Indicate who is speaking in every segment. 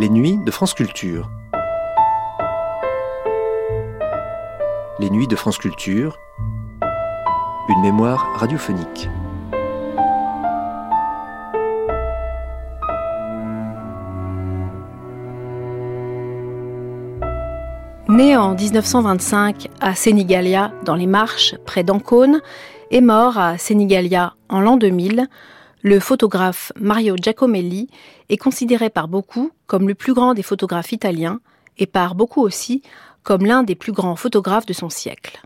Speaker 1: Les nuits de France Culture. Les nuits de France Culture. Une mémoire radiophonique.
Speaker 2: Né en 1925 à Sénégalia, dans les Marches, près d'Ancône, et mort à Sénégalia en l'an 2000, le photographe Mario Giacomelli est considéré par beaucoup comme le plus grand des photographes italiens et par beaucoup aussi comme l'un des plus grands photographes de son siècle.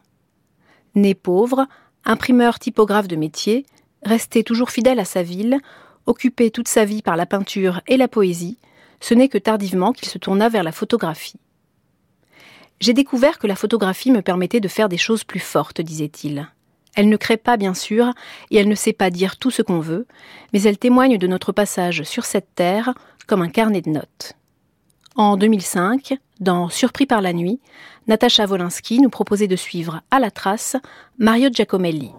Speaker 2: Né pauvre, imprimeur typographe de métier, resté toujours fidèle à sa ville, occupé toute sa vie par la peinture et la poésie, ce n'est que tardivement qu'il se tourna vers la photographie. J'ai découvert que la photographie me permettait de faire des choses plus fortes, disait-il. Elle ne crée pas, bien sûr, et elle ne sait pas dire tout ce qu'on veut, mais elle témoigne de notre passage sur cette terre comme un carnet de notes. En 2005, dans Surpris par la nuit, Natacha Wolinski nous proposait de suivre à la trace Mario Giacomelli.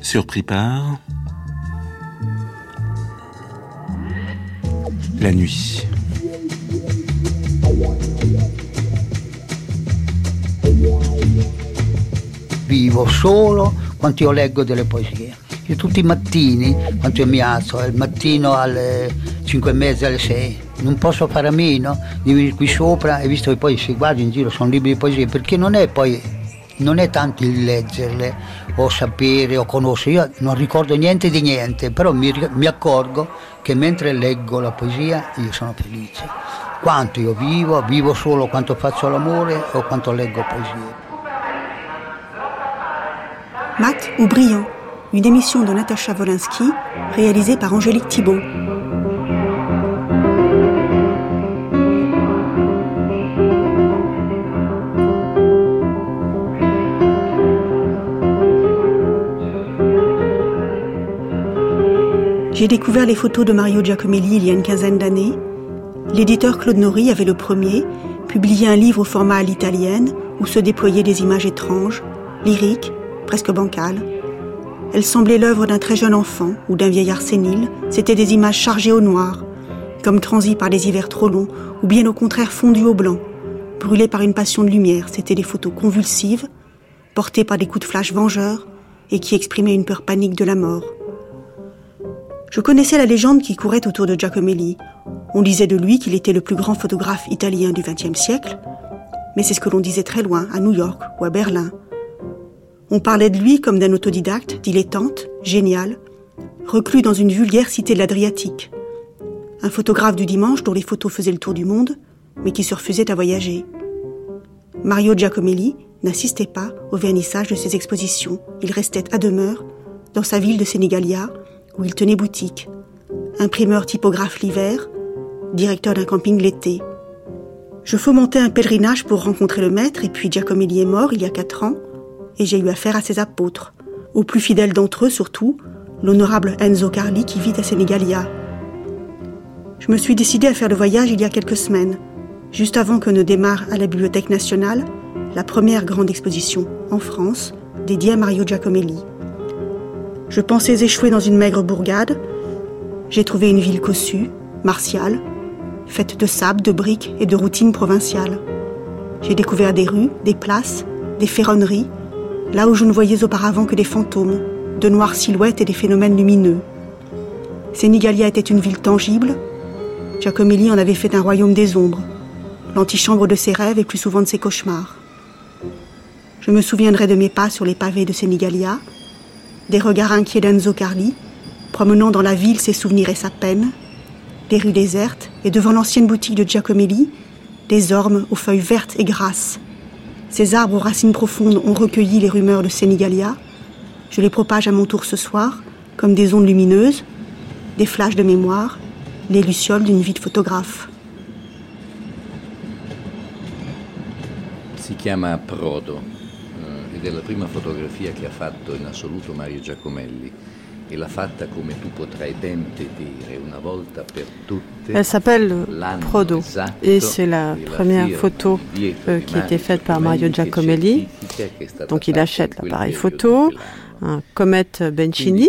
Speaker 3: Surpris par la nuit.
Speaker 4: Vivo solo quando io leggo delle poesie. Io tutti i mattini, quando io mi alzo, al mattino alle 5 e mezza, alle 6, non posso fare a meno di venire qui sopra e visto che poi si guarda in giro sono libri di poesie, perché non è poi non è tanto il leggerle o sapere o conoscere, io non ricordo niente di niente, però mi, mi accorgo che mentre leggo la poesia io sono felice. Quanto io vivo, vivo solo quanto faccio l'amore o quanto leggo poesie.
Speaker 5: Ou Brillant, une émission de Natacha Wolinski réalisée par Angélique Thibault. J'ai découvert les photos de Mario Giacomelli il y a une quinzaine d'années. L'éditeur Claude Nori avait le premier publié un livre au format à l'italienne où se déployaient des images étranges, lyriques, presque bancales. Elles semblaient l'œuvre d'un très jeune enfant ou d'un vieillard sénile. C'étaient des images chargées au noir, comme transies par des hivers trop longs, ou bien au contraire fondues au blanc, brûlées par une passion de lumière. C'étaient des photos convulsives, portées par des coups de flash vengeurs, et qui exprimaient une peur panique de la mort. Je connaissais la légende qui courait autour de Giacomelli. On disait de lui qu'il était le plus grand photographe italien du XXe siècle, mais c'est ce que l'on disait très loin, à New York ou à Berlin. On parlait de lui comme d'un autodidacte, dilettante, génial, reclus dans une vulgaire cité de l'Adriatique. Un photographe du dimanche dont les photos faisaient le tour du monde, mais qui se refusait à voyager. Mario Giacomelli n'assistait pas au vernissage de ses expositions. Il restait à demeure dans sa ville de Sénégalia, où il tenait boutique, imprimeur typographe l'hiver, directeur d'un camping l'été. Je fomentais un pèlerinage pour rencontrer le maître, et puis Giacomelli est mort il y a quatre ans, et j'ai eu affaire à ses apôtres, au plus fidèle d'entre eux surtout, l'honorable Enzo Carli qui vit à Sénégalia. Je me suis décidé à faire le voyage il y a quelques semaines, juste avant que ne démarre à la Bibliothèque nationale la première grande exposition en France dédiée à Mario Giacomelli. Je pensais échouer dans une maigre bourgade. J'ai trouvé une ville cossue, martiale, faite de sable, de briques et de routines provinciales. J'ai découvert des rues, des places, des ferronneries, là où je ne voyais auparavant que des fantômes, de noires silhouettes et des phénomènes lumineux. Sénégalia était une ville tangible. Giacomelli en avait fait un royaume des ombres, l'antichambre de ses rêves et plus souvent de ses cauchemars. Je me souviendrai de mes pas sur les pavés de Sénégalia, des regards inquiets d'Enzo Carli, promenant dans la ville ses souvenirs et sa peine, des rues désertes et devant l'ancienne boutique de Giacomelli, des ormes aux feuilles vertes et grasses. Ces arbres aux racines profondes ont recueilli les rumeurs de Sénégalia. Je les propage à mon tour ce soir, comme des ondes lumineuses, des flashs de mémoire, les lucioles d'une vie de photographe.
Speaker 6: Si chiama Prodo. Eh,
Speaker 3: ed è la prima fotografia che ha fatto in assoluto Mario Giacomelli. E l'ha fatta come tu potrai te dire una volta per tutte.
Speaker 6: Elle s'appelle Prodo et c'est la première photo euh, qui a été faite par Mario Giacomelli. Donc il achète l'appareil photo, un Comet Bencini.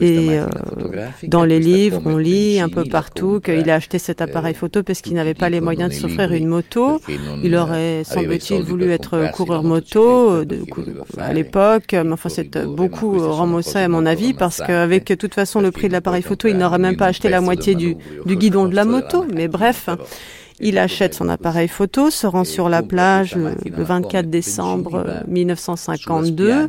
Speaker 6: Et euh, dans les livres, on lit un peu partout qu'il a acheté cet appareil photo parce qu'il n'avait pas les moyens de s'offrir une moto. Il aurait, semble-t-il, voulu être coureur moto de, à l'époque. Mais enfin, c'est beaucoup remboursé à mon avis parce qu'avec de toute façon le prix de l'appareil photo, il n'aurait même pas acheté la moitié du, du guidon de la moto. Mais bref. Il achète son appareil photo, se rend sur la plage le, 24 décembre 1952,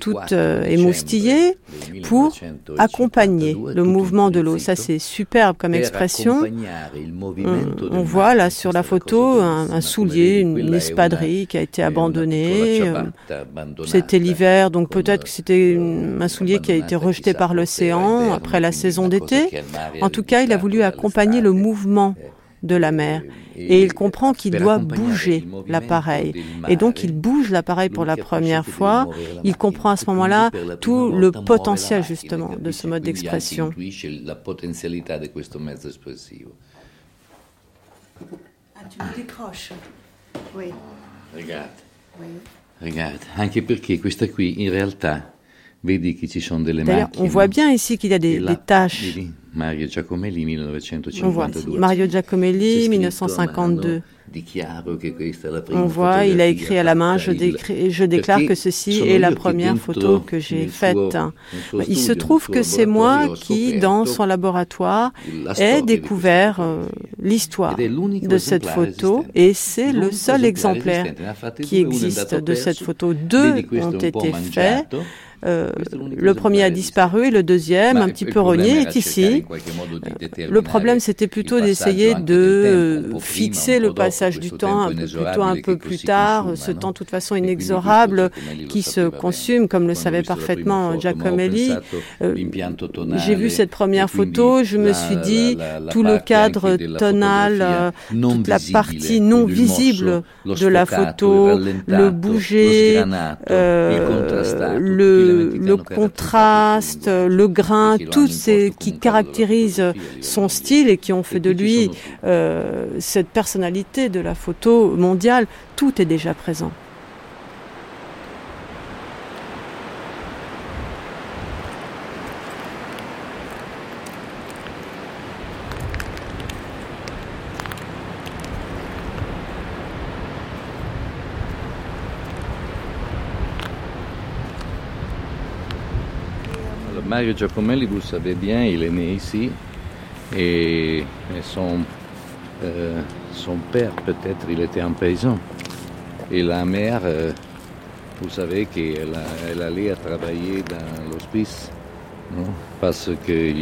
Speaker 6: tout euh, émoustillé, pour accompagner le mouvement de l'eau. Ça, c'est superbe comme expression. On, voit là sur la photo un, soulier, une, espadrille qui a été abandonnée. Euh, c'était l'hiver, donc peut-être que c'était un soulier qui a été rejeté par l'océan après la saison d'été. En tout cas, il a voulu accompagner le mouvement de la mer et il comprend qu'il doit bouger l'appareil. Et donc il bouge l'appareil pour la première fois. Il comprend à ce moment-là tout le potentiel justement de ce mode d'expression.
Speaker 5: Ah, tu me décroches. Oui.
Speaker 3: Regarde. Oui. Regarde, anche perché questa qui in realtà vedi che ci sono delle
Speaker 6: D'ailleurs, on voit bien ici qu'il y a des, des taches.
Speaker 3: Mario Giacomelli 1952.
Speaker 6: On voit Mario Giacomelli 1952. On voit, il a écrit à la main, je, je déclare que ceci est la première photo que j'ai faite. Il se trouve que c'est moi qui, dans son laboratoire, ai découvert euh, l'histoire de cette photo et c'est le seul exemplaire qui existe de cette photo. Deux ont été faits. Euh, le premier a disparu et le deuxième, un petit peu rogné, est ici. Le problème, c'était plutôt d'essayer de fixer le passage du temps un peu, plutôt un peu plus tard, ce temps de toute façon inexorable qui se consume, comme le savait parfaitement Giacomelli. Euh, j'ai vu cette première photo, je me suis dit, tout le cadre tonal, euh, toute la partie non visible de la photo, le bouger, le le, contraste, le grain, tout ce qui caractérise son style et qui ont fait de lui euh, cette personnalité de la photo mondiale, tout est déjà présent.
Speaker 3: Mario Giacomelli, vous savez bien, il est né ici et, son, euh, son père, peut-être, il était un paysan. Et la mère, euh, vous savez qu'elle elle allait travailler dans l'hospice parce que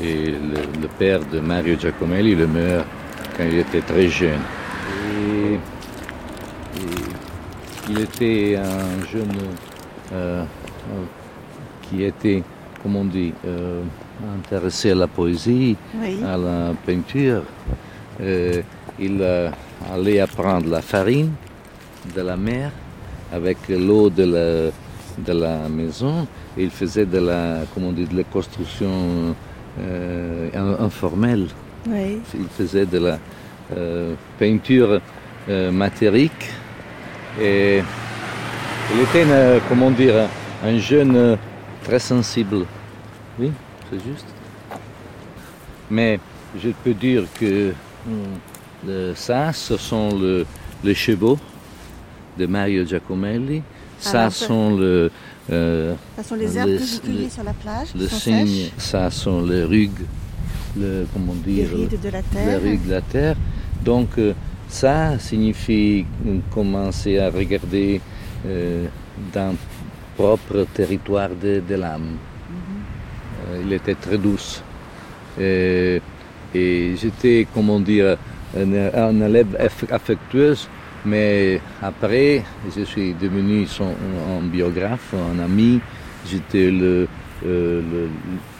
Speaker 3: le, père de Mario Giacomelli le meurt quand il était très jeune. Et, il était un jeune euh, qui était comme on dit, euh, intéressé à la poésie, à la peinture. Euh, il allait apprendre la farine de la mer avec l'eau de la, de la maison. Il faisait de la, comment on dit, de la construction euh, informelle. Il faisait de la peinture matérique. Et il était, comment dire, un jeune très sensible. Oui, c'est juste. Mais je peux dire que hmm, ça, ce sont le, les chevaux de Mario Giacomelli. Ça, sont le,
Speaker 5: euh, ça sont les herbes que vous sur la plage.
Speaker 3: Le cygne, ça sont les rugues, le, comment dire,
Speaker 5: les rides de la terre.
Speaker 3: Les rugues de la terre. Donc euh, ça signifie commencer à regarder euh, dans propre territoire de, l'âme. Euh, il était très douce. Et, j'étais, comment dire, un, élève affectueuse, mais après, je suis devenu son, un biographe, un ami. J'étais le, euh,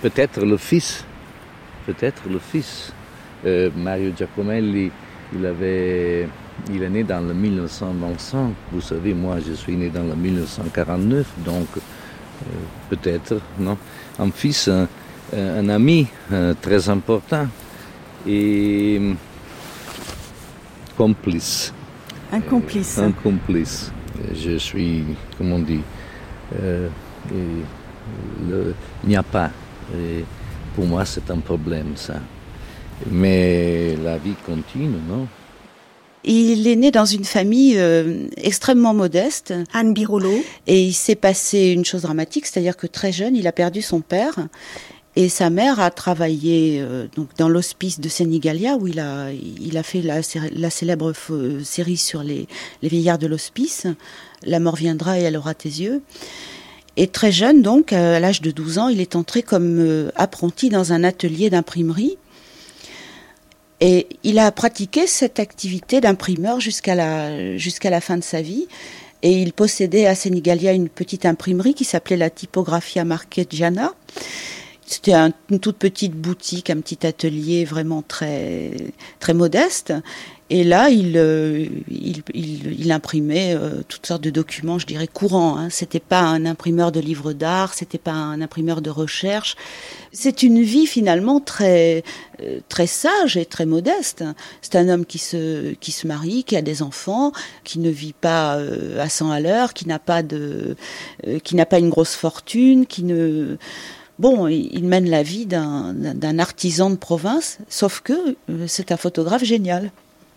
Speaker 3: peut-être le fils, peut-être le fils. Euh, Mario Giacomelli, il avait il est né dans le 1925. Vous savez, moi, je suis né dans le 1949, donc peut-être, non Un fils, un, ami très important et complice.
Speaker 5: Un complice.
Speaker 3: Un complice. Je suis, comment on dit, il n'y a pas. pour moi, c'est un problème, ça. Mais la vie continue, non?
Speaker 7: Il est né dans une famille euh, extrêmement modeste.
Speaker 5: Anne Birolo.
Speaker 7: Et il s'est passé une chose dramatique, c'est-à-dire que très jeune, il a perdu son père. Et sa mère a travaillé euh, donc dans l'hospice de Sénégalia où il a, il a fait la, célèbre euh, série sur les, les vieillards de l'hospice. La mort viendra et elle aura tes yeux. Et très jeune, donc, à l'âge de 12 ans, il est entré comme apprenti dans un atelier d'imprimerie et il a pratiqué cette activité d'imprimeur jusqu'à la, jusqu'à la fin de sa vie. Et il possédait à Sénégalia une petite imprimerie qui s'appelait la Typographia Marqueggiana. C'était une toute petite boutique, un petit atelier vraiment très, très modeste. Et là, il, euh, il, il, imprimait euh, toutes sortes de documents, je dirais courants. Hein. C'était pas un imprimeur de livres d'art, c'était pas un imprimeur de recherche. C'est une vie finalement très euh, très sage et très modeste. C'est un homme qui se qui se marie, qui a des enfants, qui ne vit pas à 100 à l'heure, qui n'a pas de qui n'a pas une grosse fortune, qui ne Bon, il mène la vie d'un artisan de province, sauf que c'est un photographe génial.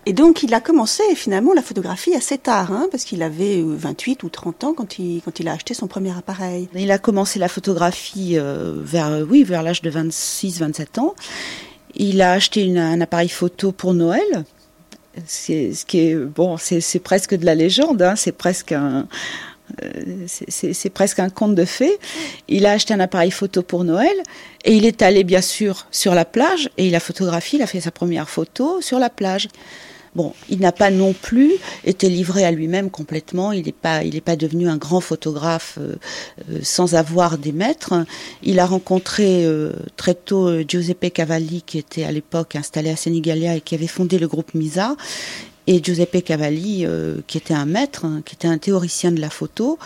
Speaker 5: Et donc, il a commencé finalement la photographie assez tard, hein, parce qu'il avait 28 euh, ou 30 ans quand il, quand il a acheté son premier appareil.
Speaker 7: Il a commencé la photographie euh, vers, euh, oui, vers l'âge de 26-27 ans. Il a acheté un appareil photo pour Noël. C'est ce qui est bon, c'est presque de la légende. Hein, c'est presque un, c'est presque un conte de fées. Il a acheté un appareil photo pour Noël et il est allé bien sûr sur la plage et il a photographié, il a fait sa première photo sur la plage. Bon, il n'a pas non plus été livré à lui-même complètement. Il n'est pas, il pas devenu un grand photographe euh, euh, sans avoir des maîtres. Il a rencontré euh, très tôt Giuseppe Cavalli, qui était à l'époque installé à Sénégalia et qui avait fondé le groupe Misa. Et Giuseppe Cavalli, qui était un maître, hein, qui était un théoricien de la photo,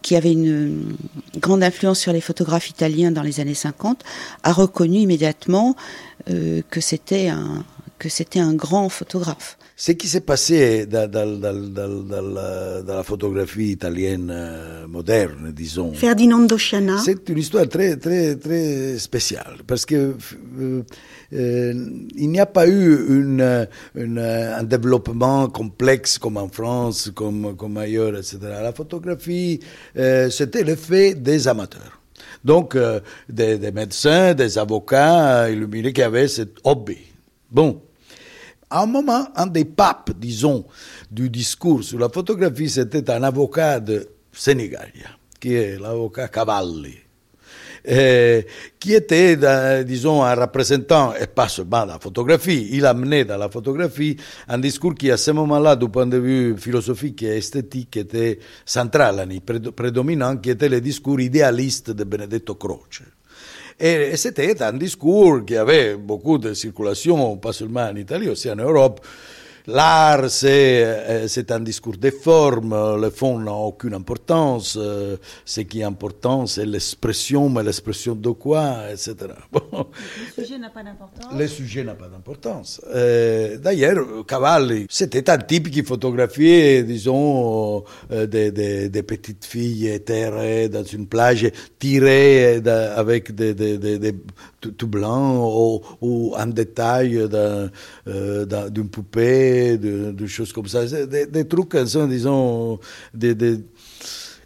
Speaker 7: qui avait une grande influence sur les photographes italiens dans les années 50, a reconnu immédiatement que c'était un que c'était un grand photographe.
Speaker 8: Ce qui s'est passé dans, dans, dans, dans, la, photographie italienne euh, moderne, disons?
Speaker 5: Ferdinando Sciana.
Speaker 8: C'est une histoire très, très, très spéciale parce que euh, euh, il n'y a pas eu une, une, un développement complexe comme en France, comme, comme ailleurs, etc. La photographie, c'était l'effet des amateurs. Donc, des, des, médecins, des avocats illuminés qui avaient cet hobby. Bon, à un moment, un des papes, disons, du discours sur la photographie, c'était un avocat de Sénégal, qui est l'avocat Cavalli, qui était, disons, un représentant, et pas seulement la photographie, il amenait dans la photographie un discours qui, à ce moment-là, du point de vue philosophique et esthétique, était central, prédominant, qui était le discours idéaliste de Benedetto Croce. Et, c'était un discours qui avait beaucoup de circulation, pas seulement en Italie, aussi en Europe, L'art, euh, c'est un discours de forme, le fond n'a aucune importance, euh, ce qui est important, c'est l'expression, mais l'expression de quoi, etc.
Speaker 5: Le sujet n'a pas d'importance.
Speaker 8: Le sujet n'a pas d'importance. Euh, d'ailleurs, Cavalli, c'était un type qui photographiait, disons, des, des, des, petites filles éthérées dans une plage, tirées avec des, des tout, tout blanc ou, ou, en détail d'une poupée de, choses comme ça. Des, trucs, disons,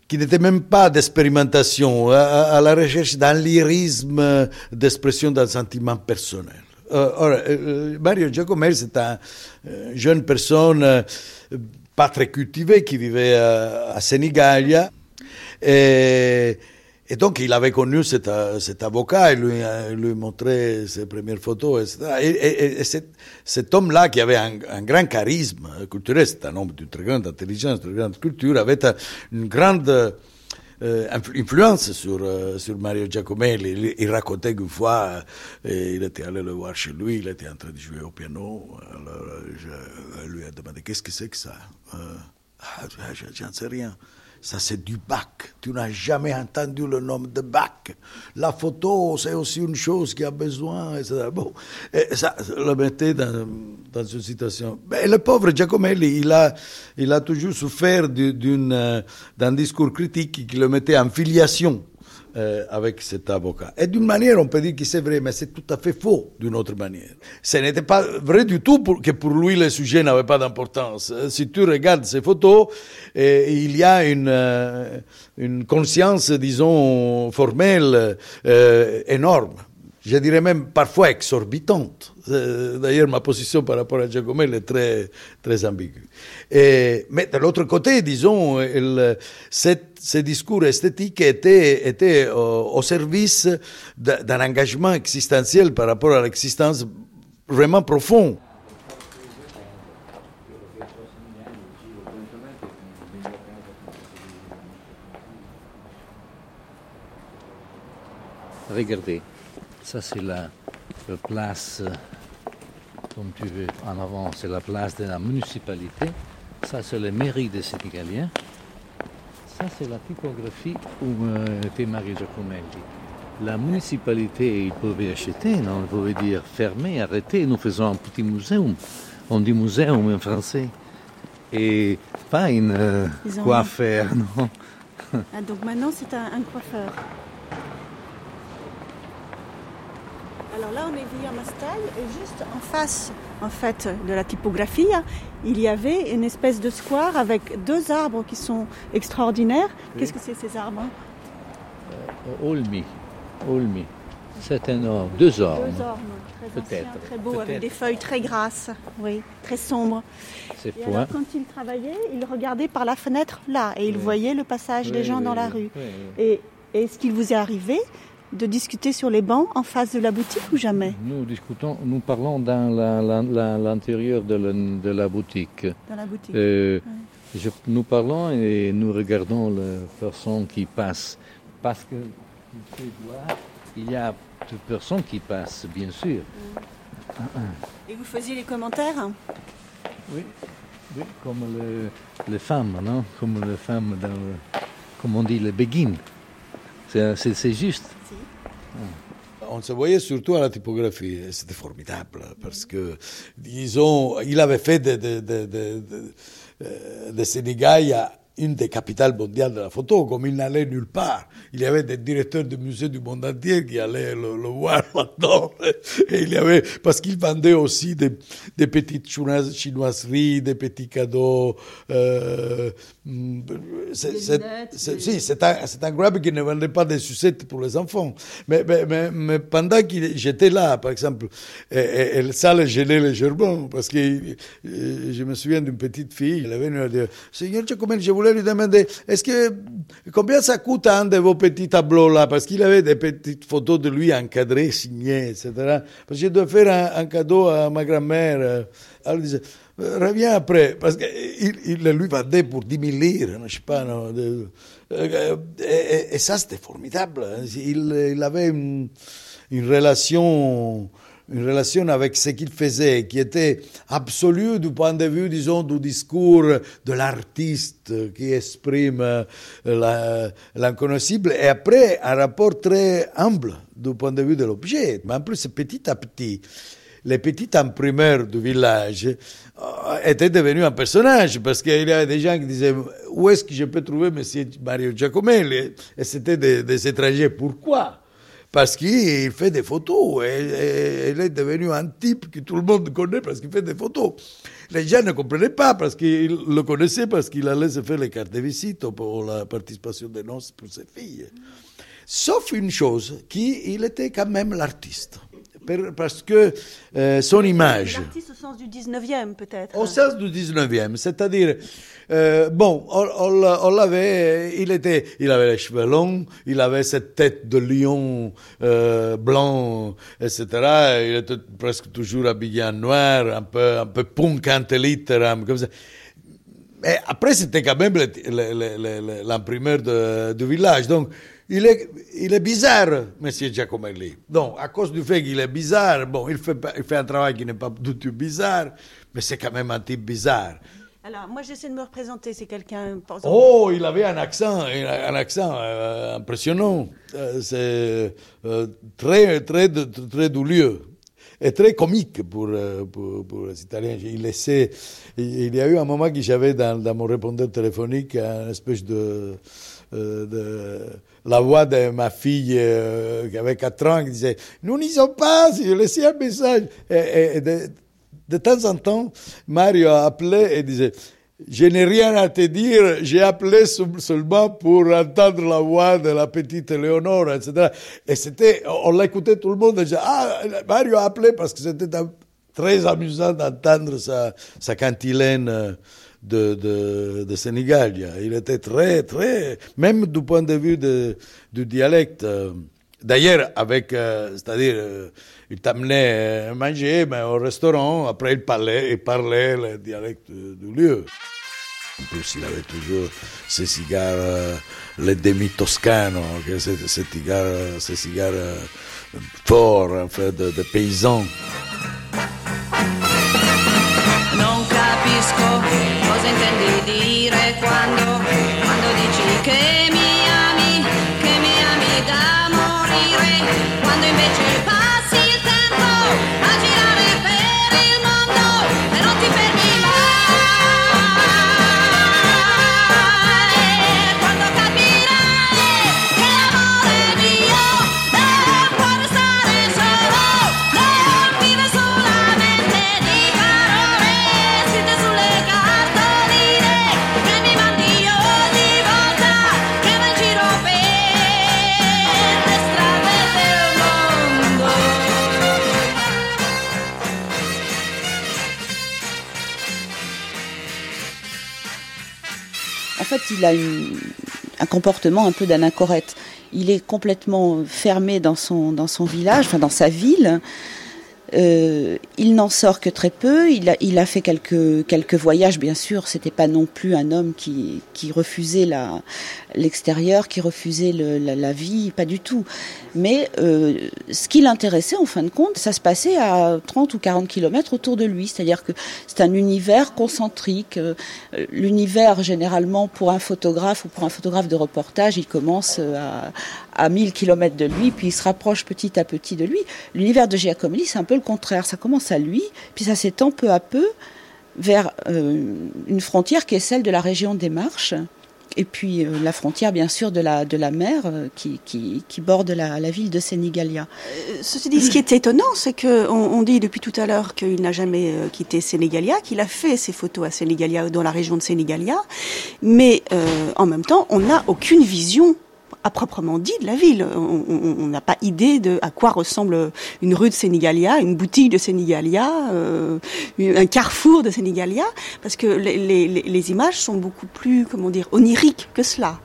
Speaker 8: qui n'étaient même pas d'expérimentation, à, la recherche d'un lyrisme d'expression d'un sentiment personnel. Euh, euh, euh, Mario Giacomelli, c'est un jeune personne pas très cultivée qui vivait à, à. Et, et donc, il avait connu cet, cet avocat, il lui, lui montrait ses premières photos, etc. Et, et, cet, cet homme-là, qui avait un, grand charisme culturel, c'est un homme d'une très grande intelligence, d'une grande culture, avait une grande influence sur, sur Mario Giacomelli. Il, racontait qu'une fois, il était allé le voir chez lui, il était en train de jouer au piano. Alors, je lui ai demandé qu'est-ce que c'est que ça? Ah, sais rien. Ça, c'est du bac. Tu n'as jamais entendu le nom de bac. La photo, c'est aussi une chose qui a besoin, etc. Bon, et ça le mettait dans, dans une situation. Mais le pauvre Giacomelli, il a, toujours souffert euh, d'un discours critique qui le mettait en filiation euh, avec cet avocat. Et d'une manière, on peut dire que c'est vrai, mais c'est tout à fait faux d'une autre manière. Ce n'était pas vrai du tout que pour lui le sujet n'avait pas d'importance. Euh, si tu regardes ces photos, euh, il y a une, une conscience, disons, formelle énorme je dirais même parfois exorbitante. D'ailleurs, ma position par rapport à Giacomelli est très, très ambiguë. Mais de l'autre côté, disons, ces discours esthétiques étaient, étaient au, au service d'un engagement existentiel par rapport à l'existence vraiment profond.
Speaker 3: Regardez. Ça, c'est la, place, comme tu veux, en avant, c'est la place de la municipalité. Ça, c'est la mairie de Sénégalien. Ça, c'est la typographie où euh, était Marie Giacomelli. La municipalité, ils pouvaient acheter, non? Ils pouvaient dire fermer, arrêter. Nous faisons un petit muséum. On dit muséum en français. Et pas une euh, coiffeur, non?
Speaker 5: Ah, Donc maintenant, c'est un coiffeur. Alors là, on est via Mastai et juste en face, en fait, de la typographie, il y avait une espèce de square avec deux arbres qui sont extraordinaires. Qu'est-ce que c'est ces arbres
Speaker 3: euh, Olmi. Olmi. C'est un orme, deux ormes.
Speaker 5: Deux ormes, très anciens, très beaux, avec des feuilles très grasses, oui, très sombres. Et alors, quand il travaillait, il regardait par la fenêtre là et il voyait le passage des gens dans la rue. Et, et ce qu'il vous est arrivé, de discuter sur les bancs en face de la boutique ou jamais?
Speaker 3: Nous discutons, nous parlons dans l'intérieur de, la boutique.
Speaker 5: Dans la boutique.
Speaker 3: Euh, nous parlons et nous regardons les personnes qui passent. Parce que il y a des personnes qui passent, bien sûr.
Speaker 5: Et vous faisiez les commentaires?
Speaker 3: Oui, oui, comme les femmes, non? Comme les femmes dans comme on dit, les begin. C'est juste.
Speaker 8: On se voyait surtout à la typographie, c'était formidable, parce que, disons, il avait fait de, de, de, Sénégal une des capitales mondiales de la photo, comme il n'allait nulle part. Il y avait des directeurs de musées du monde entier qui allaient le, voir là-dedans. Et il y avait, parce qu'il vendait aussi des, des petites chinoiseries, des petits cadeaux. Euh, c'est, si, c'est un, c'est un grab qui ne vendait pas des sucettes pour les enfants. Mais, mais, mais, pendant que j'étais là, par exemple, et, ça le gênait légèrement, parce que euh, je me souviens d'une petite fille, elle avait venue dire, Seigneur Giacomelli, je voulais lui demander, est-ce que, combien ça coûte un de vos petits tableaux là? Parce qu'il avait des petites photos de lui encadrées, signées, etc. Parce que je dois faire un, cadeau à ma grand-mère. Elle disait, reviens après, parce qu'il il lui vendait pour 10 000 lire, je sais pas. Non, et, ça, c'était formidable. Il, avait une relation une relation avec ce qu'il faisait, qui était absolue du point de vue, disons, du discours de l'artiste qui exprime l'inconnaissable, et après un rapport très humble du point de vue de l'objet. Mais en plus, petit à petit, les petits imprimeurs du village euh, étaient devenus un personnage parce qu'il y avait des gens qui disaient où est-ce que je peux trouver M. Mario Giacomelli? Et c'était des, des étrangers. Pourquoi? Parce qu'il fait des photos. Il est devenu un type que tout le monde connaît parce qu'il fait des photos. Les gens ne comprenaient pas parce qu'ils le connaissaient parce qu'il allait se faire les cartes de visite pour la participation des noces pour ses filles. Sauf une chose, qu'il était quand même l'artiste parce que euh, son image.
Speaker 5: L'artiste au sens du 19e, peut-être.
Speaker 8: Au sens du 19e, c'est-à-dire, euh, bon, on, l'avait, il était, il avait les cheveux longs, il avait cette tête de lion euh, blanc, etc. Il était presque toujours habillé en noir, un peu, un peu punk comme ça. Mais après, c'était quand même l'imprimeur du village. Donc, il est, il est bizarre, M. Giacomelli. Donc, à cause du fait qu'il est bizarre, bon, il fait, il fait un travail qui n'est pas du tout bizarre, mais c'est quand même un type bizarre.
Speaker 5: Alors, moi, j'essaie de me représenter. C'est quelqu'un.
Speaker 8: Oh, il avait un accent, un accent euh, impressionnant. Euh, c'est euh, très, très, très douloureux et très comique pour, pour, pour, les Italiens. Il laissait. Il y a eu un moment que j'avais dans, dans, mon répondeur téléphonique une espèce de, de la voix de ma fille qui avait 4 ans qui disait Nous n'y sommes pas, je laissais un message. Et, et de temps en temps, Mario appelait et disait, je n'ai rien à te dire, j'ai appelé seulement pour entendre la voix de la petite Léonore, etc. Et c'était, on l'écoutait tout le monde, et disait, ah, Mario a appelé parce que c'était très amusant d'entendre sa, sa cantilène de, de, de Sénégal. Il était très, très, même du point de vue de, du dialecte. D'ailleurs, avec, euh, c'est-à-dire, euh, il t'amenait à manger mais au restaurant, après il parlait, il parlait le dialecte du lieu. En plus, il avait toujours ces cigares, euh, les demi-toscanos, ces, cigares, ces cigares forts, en fait, de paysans. Capisco cosa intendi dire quando, quando dici che
Speaker 7: il a un comportement un peu d'anachorète. Il est complètement fermé dans son, dans son village, enfin dans sa ville. Euh, il n'en sort que très peu. Il a, fait quelques, voyages, bien sûr. C'était pas non plus un homme qui, refusait l'extérieur, qui refusait la, vie, pas du tout. Mais euh, ce qui l'intéressait, en fin de compte, ça se passait à 30 ou 40 kilomètres autour de lui. C'est-à-dire que c'est un univers concentrique. Euh, l'univers, généralement, pour un photographe ou pour un photographe de reportage, il commence à, à 1000 kilomètres de lui, puis il se rapproche petit à petit de lui. L'univers de Giacomelli, c'est un peu le contraire. Ça commence à lui, puis ça s'étend peu à peu vers euh, une frontière qui est celle de la région des Marches et puis euh, la frontière bien sûr de la, de la mer euh, qui, qui, borde la, ville de Sénégalia.
Speaker 5: Ce qui est étonnant, c'est qu'on on dit depuis tout à l'heure qu'il n'a jamais quitté Sénégalia, qu'il a fait ses photos à Sénégalia, dans la région de Sénégalia, mais en même temps, on n'a aucune vision à proprement dit de la ville. On n'a pas idée de à quoi ressemble une rue de Sénégalia, une boutique de Sénégalia, euh, un carrefour de Sénégalia, parce que les, les, les images sont beaucoup plus, comment dire, oniriques que cela.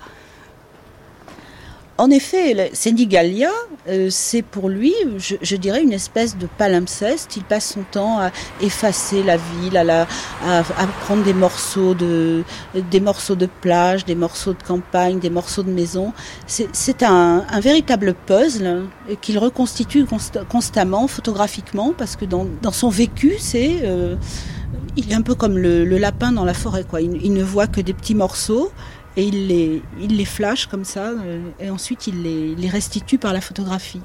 Speaker 7: En effet, Sénégalia, euh, c'est pour lui, je, dirais, une espèce de palimpseste. Il passe son temps à effacer la ville, à, la, à, prendre des morceaux de, des morceaux de plage, des morceaux de campagne, des morceaux de maison. C'est un, véritable puzzle qu'il reconstitue constamment, photographiquement, parce que dans, son vécu, c'est euh, il est un peu comme le, lapin dans la forêt, quoi. il ne voit que des petits morceaux et il les, il les flash comme ça, euh, et ensuite il les, les restitue par la photographie.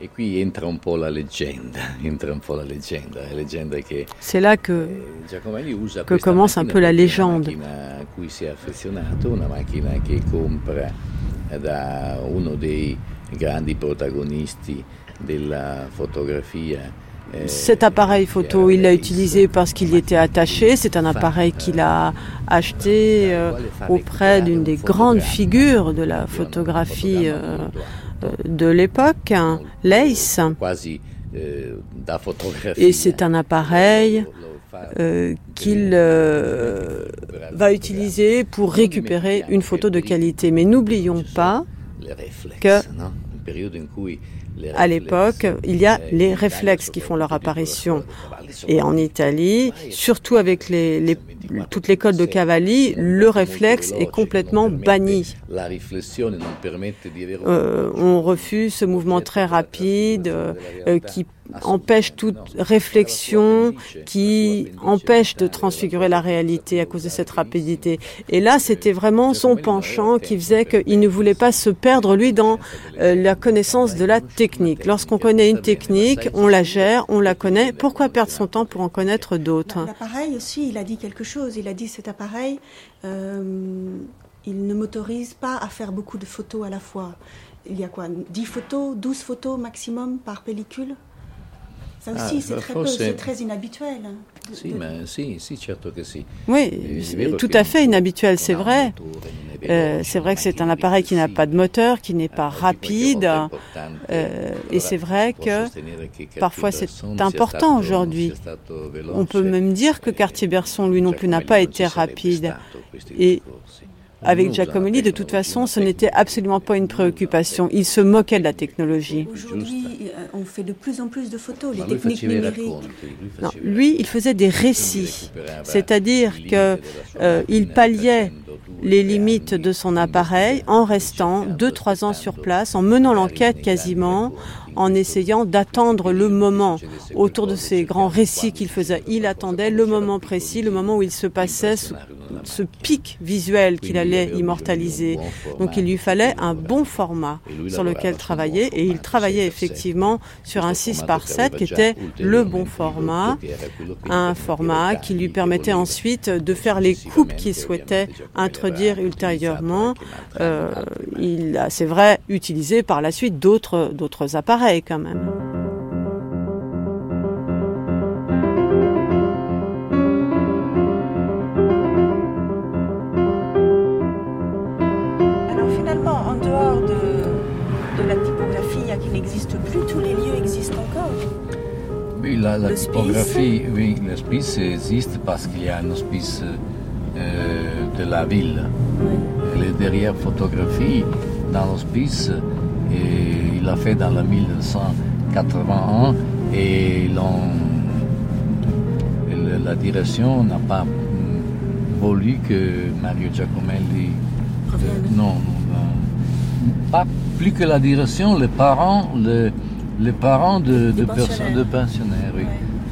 Speaker 3: Et puis entra un peu la leggenda, entra un peu la leggenda, la leggenda che
Speaker 6: C'est là que, eh, que commence un peu la légende.
Speaker 3: Una a cui si è affezionato, una macchina che compra da uno dei grandi protagonisti della fotografia.
Speaker 6: Eh, Cet appareil photo, il l'a utilisé parce qu'il y était attaché. C'est un appareil qu'il a acheté euh, auprès d'une des grandes figures de la photographie euh, euh, de l'époque, hein, Leis. Et c'est un appareil qu'il va utiliser pour récupérer une photo de qualité. Mais n'oublions pas que à l'époque, il y a les réflexes qui font leur apparition. Et en Italie, surtout avec les, les, toute l'école de Cavalli, le réflexe est complètement banni. Euh, on refuse ce mouvement très rapide euh, qui empêche toute réflexion, qui empêche de transfigurer la réalité à cause de cette rapidité. Et là, c'était vraiment son penchant qui faisait qu'il ne voulait pas se perdre, lui, dans euh, la connaissance de la technique. Lorsqu'on connaît une technique, on la gère, on la connaît. Pourquoi perdre son temps pour en connaître d'autres
Speaker 5: L'appareil aussi, il a dit quelque chose. Il a dit cet appareil, euh, il ne m'autorise pas à faire beaucoup de photos à la fois. Il y a quoi 10 photos, 12 photos maximum par pellicule? Ça ah, aussi, c'est très peu, c'est très inhabituel.
Speaker 3: Si, mais si, si, certo que si.
Speaker 6: Oui, tout à fait inhabituel, c'est vrai. Euh, c'est vrai que c'est un appareil qui n'a pas de moteur, qui n'est pas rapide, euh, et c'est vrai que parfois c'est important aujourd'hui. On peut même dire que Cartier-Bresson, lui non plus, n'a pas été rapide. Et avec Giacomelli, de toute façon, ce n'était absolument pas une préoccupation. Il se moquait de la technologie.
Speaker 5: Aujourd'hui, euh, on fait de plus en plus de photos, les techniques numériques.
Speaker 6: Non, lui, il faisait des récits, c'est-à-dire qu'il euh, palliait les limites de son appareil en restant deux, trois ans sur place, en menant l'enquête quasiment, en essayant d'attendre le moment autour de ces grands récits qu'il faisait. Il attendait le moment précis, le moment où il se passait ce, pic visuel qu'il allait immortaliser. Donc il lui fallait un bon format sur lequel travailler et il travaillait effectivement sur un 6 par 7 qui était le bon format, un format qui lui permettait ensuite de faire les coupes qu'il souhaitait introduire ultérieurement. Euh, il a, c'est vrai, utilisé par la suite d'autres, d'autres appareils quand même.
Speaker 5: Alors finalement, en dehors de, de la typographie qui n'existe plus, tous les lieux existent encore.
Speaker 3: Oui, la, la typographie, oui, l'hospice existe parce qu'il y a un hospice euh, de la ville. Les derrière photographie dans l'hospice, et il l'a fait dans la 1981 et la direction n'a pas voulu que Mario Giacomelli. non, pas plus que la direction, les parents, les, parents de, de, personnes, de pensionnaires. Oui.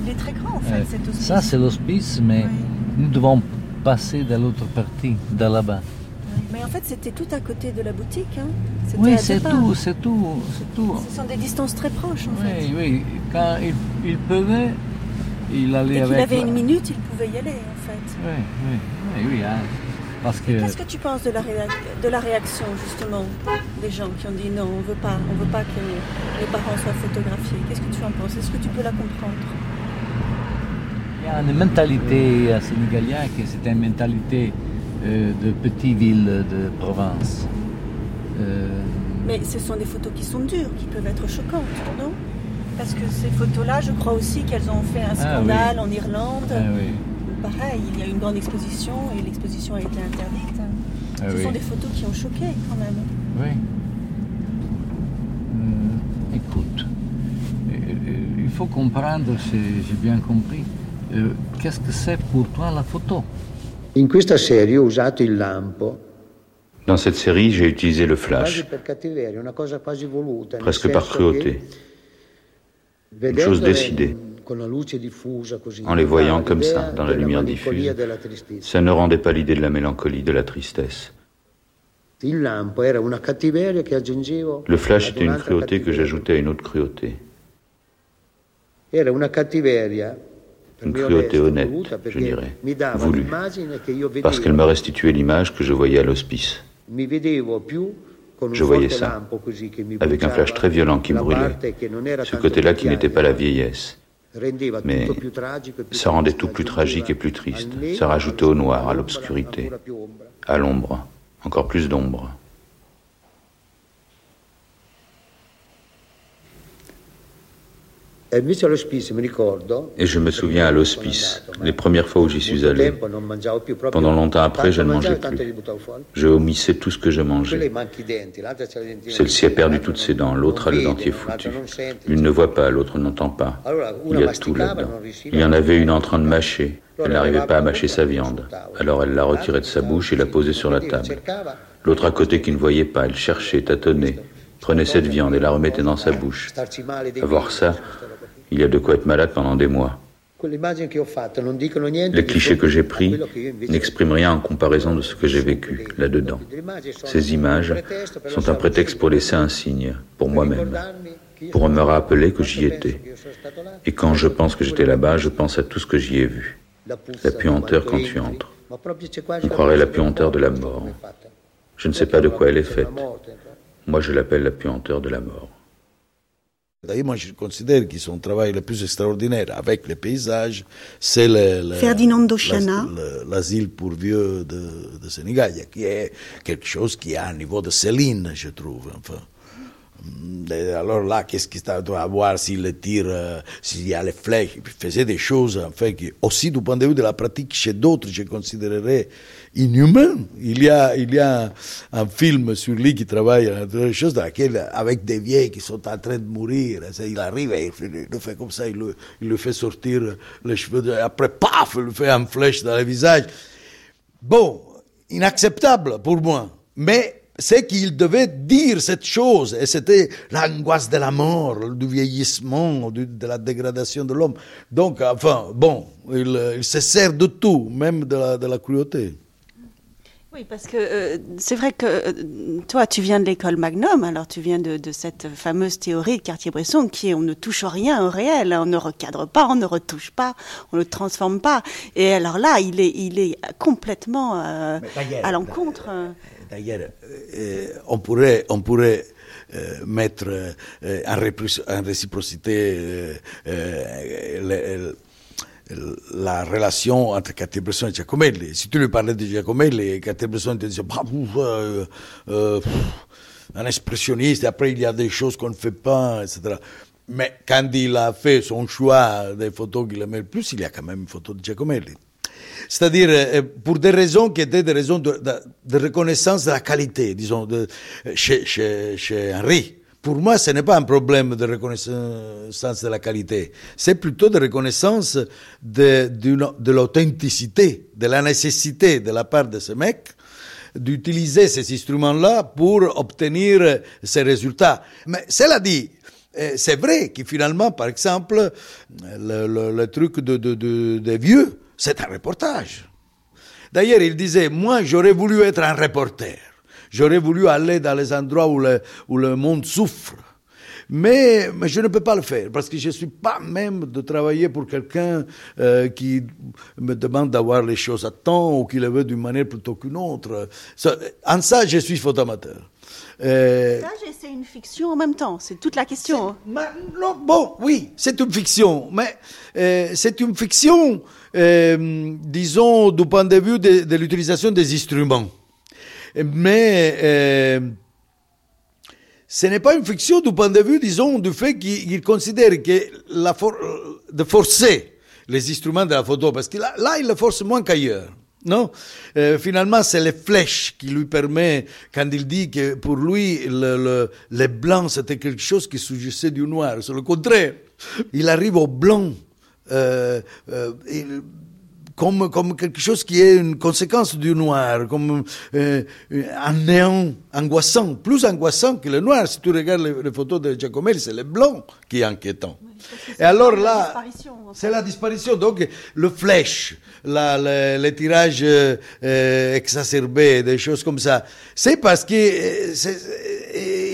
Speaker 5: Il est très grand en fait, cet hospice.
Speaker 3: Ça, c'est l'hospice, mais nous devons passer de l'autre partie, de là-bas.
Speaker 5: Mais en fait, c'était tout à côté de la boutique. Hein
Speaker 3: oui, c'est tout, c'est tout, c'est tout.
Speaker 5: Ce sont des distances très proches, en
Speaker 3: fait. Oui, oui. Quand il, il pleuvait, il allait Dès
Speaker 5: avec. Il avait une minute, il pouvait y aller, en fait.
Speaker 3: Oui, oui, oui, oui hein. Parce que...
Speaker 5: Qu'est-ce que tu penses de la, de la réaction, justement, des gens qui ont dit non, on veut pas, on veut pas que les parents soient photographiés Qu'est-ce que tu en penses? Est-ce que tu peux la comprendre?
Speaker 3: Il y a une mentalité à Sénégalien qui c'est une mentalité euh, de petites villes de province.
Speaker 5: Euh, Mais ce sont des photos qui sont dures, qui peuvent être choquantes, non? Parce que ces photos-là, je crois aussi qu'elles ont fait un ah scandale en Irlande.
Speaker 3: Ah
Speaker 5: Pareil, il y a eu une grande exposition et l'exposition a été interdite. Ah ce sont des photos qui ont choqué quand même.
Speaker 3: Oui. Euh, écoute, il faut comprendre, j'ai bien compris, qu'est-ce que c'est pour toi la photo?
Speaker 9: In questa serie ho usato il lampo.
Speaker 10: Dans cette série, j'ai utilisé le flash, presque par cruauté, une chose décidée. En les voyant comme ça, dans la lumière diffuse, ça ne rendait pas l'idée de la mélancolie, de la tristesse. Le flash était une cruauté que j'ajoutais à une autre cruauté une cruauté honnête, je dirais, voulue, parce qu'elle m'a restitué l'image que je voyais à l'hospice. Je voyais ça, avec un flash très violent qui brûlait, ce côté-là qui n'était pas la vieillesse. Mais ça rendait tout plus tragique et plus triste. Ça rajoutait au noir, à l'obscurité, à l'ombre, encore plus d'ombre. Et je me souviens à l'hospice, les premières fois où j'y suis allé. Pendant longtemps après, je ne mangeais plus. Je omissais tout ce que je mangeais. Celle-ci a perdu toutes ses dents, l'autre a le dentier foutu. L'une ne voit pas, l'autre n'entend pas. Il y a tout là-dedans. Il y en avait une en train de mâcher. Elle n'arrivait pas à mâcher sa viande. Alors elle l'a retirée de sa bouche et l'a posée sur la table. L'autre à côté qui ne voyait pas, elle cherchait, tâtonnait, prenait cette viande et la remettait dans sa bouche. À voir ça, il y a de quoi être malade pendant des mois. Les clichés que j'ai pris n'expriment rien en comparaison de ce que j'ai vécu là-dedans. Ces images sont un prétexte pour laisser un signe, pour moi-même, pour me rappeler que j'y étais. Et quand je pense que j'étais là-bas, je pense à tout ce que j'y ai vu. La puanteur quand tu entres. On croirait la puanteur de la mort. Je ne sais pas de quoi elle est faite. Moi, je l'appelle la puanteur de la mort.
Speaker 8: D'ailleurs, moi, je considère que son travail le plus extraordinaire avec les paysages, c'est l'asile pour vieux de, de Sénégal, qui est quelque chose qui a un niveau de Céline, je trouve. Enfin. Alors là, qu'est-ce qu'il doit avoir s'il tire, euh, s'il y a les flèches? Il faisait des choses, enfin, qui, aussi du point de vue de la pratique chez d'autres, je considérerais inhumain. Il y a, il y a un film sur lui qui travaille à quelque chose dans laquelle, avec des vieilles qui sont en train de mourir, il arrive et il le fait comme ça, il le, fait sortir les cheveux, après, paf, il le fait en flèche dans le visage. Bon, inacceptable pour moi. Mais c'est qu'il devait dire cette chose, et c'était l'angoisse de la mort, du vieillissement, de la dégradation de l'homme. Donc, enfin, bon, il, se sert de tout, même de de la cruauté.
Speaker 6: Oui, parce que euh, c'est vrai que euh, toi, tu viens de l'école Magnum, alors tu viens de, de cette fameuse théorie de Cartier-Bresson qui est on ne touche rien au réel, on ne recadre pas, on ne retouche pas, on ne transforme pas. Et alors là, il est, il est complètement euh, à l'encontre.
Speaker 8: D'ailleurs, on pourrait, on pourrait mettre en, réciprocité la relation entre Cartier-Bresson et Giacomelli. Si tu lui parlais de Giacomelli, Cartier-Bresson te disait bah, euh, euh, un expressionniste, après il y a des choses qu'on ne fait pas, etc. Mais quand il a fait son choix des photos qu'il aimait le plus, il y a quand même une photo de Giacomelli. C'est-à-dire, euh, pour des raisons qui étaient des raisons de, reconnaissance de la qualité, disons, de, chez Henri. Pour moi, ce n'est pas un problème de reconnaissance de la qualité, c'est plutôt de reconnaissance de, l'authenticité, de la nécessité de la part de ce mec d'utiliser ces instruments-là pour obtenir ces résultats. Mais cela dit, eh, c'est vrai que finalement, par exemple, le, truc de vieux, c'est un reportage. D'ailleurs, il disait, moi, j'aurais voulu être un reporter. J'aurais voulu aller dans les endroits où le, où le monde souffre. Mais, mais, je ne peux pas le faire parce que je ne suis pas même de travailler pour quelqu'un euh, qui me demande d'avoir les choses à temps ou qui le veut d'une manière plutôt qu'une autre. en ça, je suis photoamateur.
Speaker 6: Euh, c'est une fiction en même temps, c'est toute la question.
Speaker 8: non, bon, oui, c'est une fiction, mais euh, c'est une fiction, euh, disons, du point de vue de, de l'utilisation des instruments. Mais euh, ce n'est pas une fiction du point de vue, disons, du fait qu'il considère que la de forcer les instruments de la photo, parce que là, il le force moins qu'ailleurs. Non, euh, finalement, c'est les flèches qui lui permet, quand il dit que pour lui, le, le, les blancs, c'était quelque chose qui surgissait du noir. C'est le contraire. Il arrive au blanc. Euh, comme, comme quelque chose qui est une conséquence du noir, comme euh, un néant angoissant, plus angoissant que le noir. Si tu regardes les, photos de Giacomelli, c'est le blanc qui est inquiétant. Et alors là, c'est la disparition. Donc le flèche, la, les tirages euh, exacerbés, des choses comme ça, c'est parce que euh,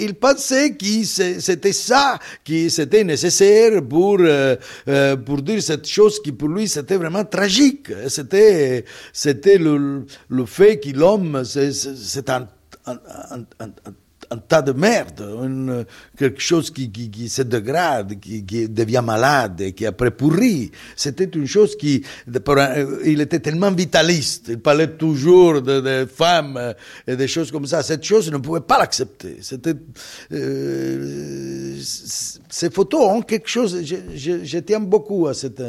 Speaker 8: il pensait que c'était ça qui c'était nécessaire pour euh, euh, pour dire cette chose qui pour lui c'était vraiment tragique. C'était c'était le, le fait que l'homme c'est un, un, tas de merde, une, quelque chose qui, qui, qui, se dégrade, qui, qui, devient malade, qui après pourrit. C'était une chose qui, il était tellement vitaliste, il parlait toujours de, de, femmes et des choses comme ça. Cette chose, ne pouvait pas l'accepter. C'était, euh, ces photos ont quelque chose, je, je, tiens beaucoup à, cette,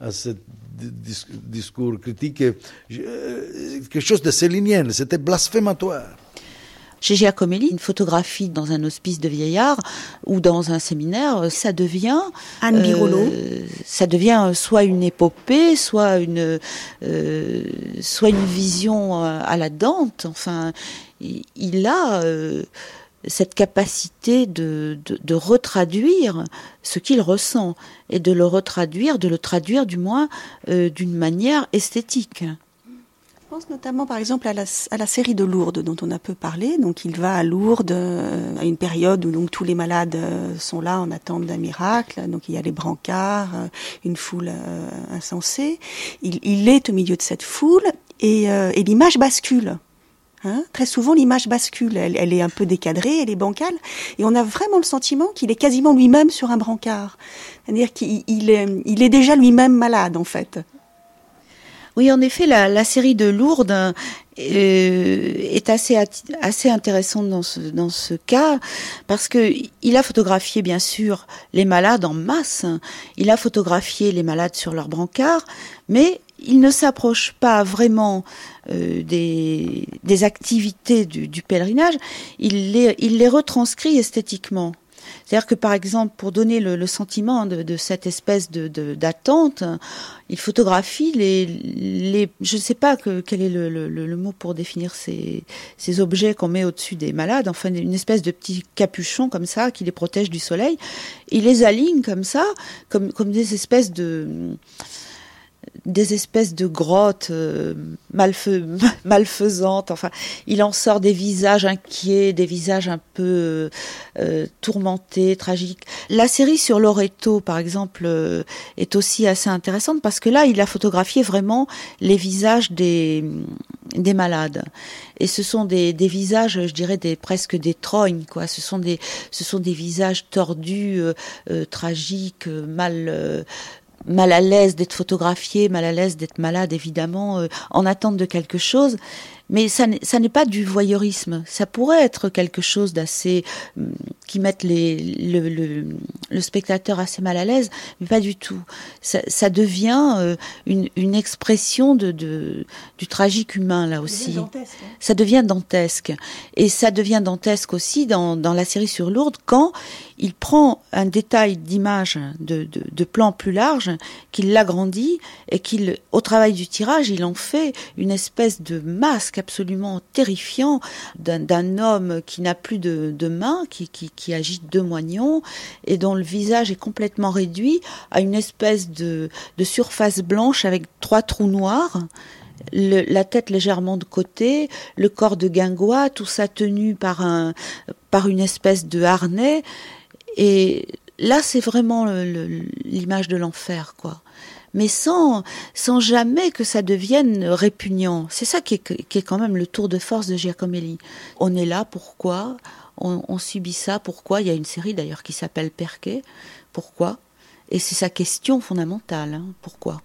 Speaker 8: à ce discours critique, quelque chose de célinien, c'était blasphématoire
Speaker 7: chez Giacomelli, une photographie dans un hospice de vieillards ou dans un séminaire, ça devient
Speaker 5: Anne Birolo.
Speaker 7: ça devient soit une épopée, soit une euh, soit une vision à la Dante. Enfin, il a euh, cette capacité de, de, retraduire ce qu'il ressent et de le retraduire, de le traduire du moins euh, d'une manière esthétique
Speaker 5: pense notamment par exemple à la, série de Lourdes dont on a peu parlé. Donc il va à Lourdes euh, à une période où donc tous les malades euh, sont là en attente d'un miracle. Donc il y a les brancards, euh, une foule insensée. Il, est au milieu de cette foule et, l'image bascule. Hein Très souvent, l'image bascule. Elle, est un peu décadrée, elle est bancale, et on a vraiment le sentiment qu'il est quasiment lui-même sur un brancard. C'est-à-dire qu'il il est déjà lui-même malade, en fait.
Speaker 7: Oui, en effet, la, série de Lourdes euh, est assez assez intéressante dans ce dans ce cas parce que il a photographié bien sûr les malades en masse, il a photographié les malades sur leur brancard, mais il ne s'approche pas vraiment euh, des, des activités du, du pèlerinage, il les, il les retranscrit esthétiquement. C'est-à-dire que par exemple, pour donner le, sentiment de, cette espèce de d'attente, il photographie les, les je ne sais pas que, quel est le, le, mot pour définir ces, ces objets qu'on met au-dessus des malades, enfin une espèce de petit capuchon comme ça qui les protège du soleil. Il les aligne comme ça, comme, comme des espèces de des espèces de grottes euh, malfaisantes. Enfin, il en sort des visages inquiets, des visages un peu euh, tourmentés, tragiques. La série sur Loreto, par exemple, euh, est aussi assez intéressante parce que là, il a photographié vraiment les visages des des malades. Et ce sont des, des visages, je dirais, des presque des trognes, quoi. Ce sont des ce sont des visages tordus, tragiques, mal mal à l'aise d'être photographié, mal à l'aise d'être malade, évidemment, euh, en attente de quelque chose. Mais ça n'est pas du voyeurisme. Ça pourrait être quelque chose d'assez hum, qui mette les, le, le, le, spectateur assez mal à l'aise, mais pas du tout. Ça, ça devient euh, une, une, expression de, de, du tragique humain là aussi.
Speaker 5: Hein.
Speaker 7: Ça devient dantesque. Et ça devient dantesque aussi dans, dans la série sur Lourdes quand il prend un détail d'image de, de, de plan plus large, qu'il l'agrandit et qu'il, au travail du tirage, il en fait une espèce de masque absolument terrifiant d'un homme qui n'a plus de, mains, qui, qui, agite deux moignons et dont le visage est complètement réduit à une espèce de, de surface blanche avec trois trous noirs. La tête légèrement de côté, le corps de guingois, tout ça tenu par un par une espèce de harnais. Et là, c'est vraiment l'image de l'enfer, quoi mais sans, sans jamais que ça devienne répugnant. C'est ça qui est, quand même le tour de force de Giacomelli. On est là, pourquoi? On, on, subit ça, pourquoi? Il y a une série d'ailleurs qui s'appelle Perquet, pourquoi? Et c'est sa question fondamentale, hein, pourquoi?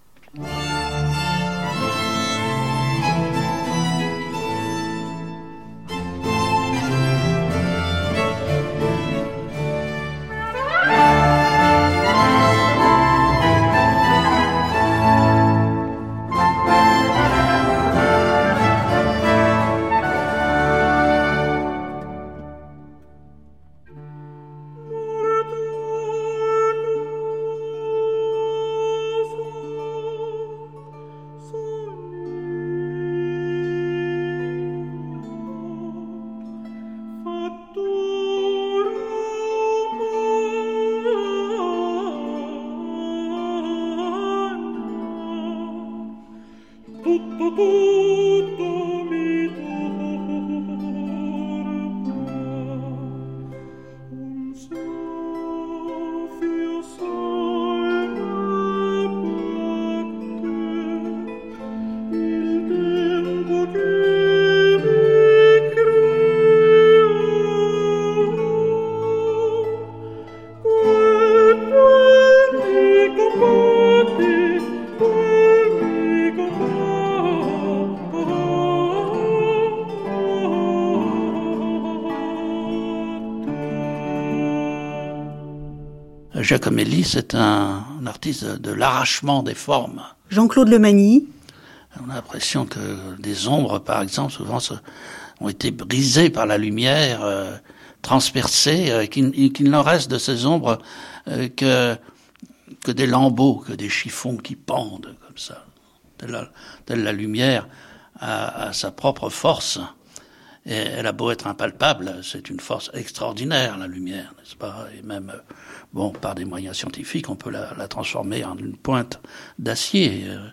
Speaker 11: Giacomelli, c'est un, artiste de, l'arrachement des formes.
Speaker 5: Jean-Claude Lemagny.
Speaker 11: On a l'impression que des ombres, par exemple, souvent ont été brisées par la lumière, euh, transpercées, euh, qu'il n'en reste de ces ombres euh, que, que des lambeaux, que des chiffons qui pendent comme ça. Telle la, lumière a, sa propre force. Et elle a beau être impalpable, c'est une force extraordinaire, la lumière, n'est-ce pas? Et même bon, par des moyens scientifiques, on peut la, transformer en une pointe d'acier. Euh,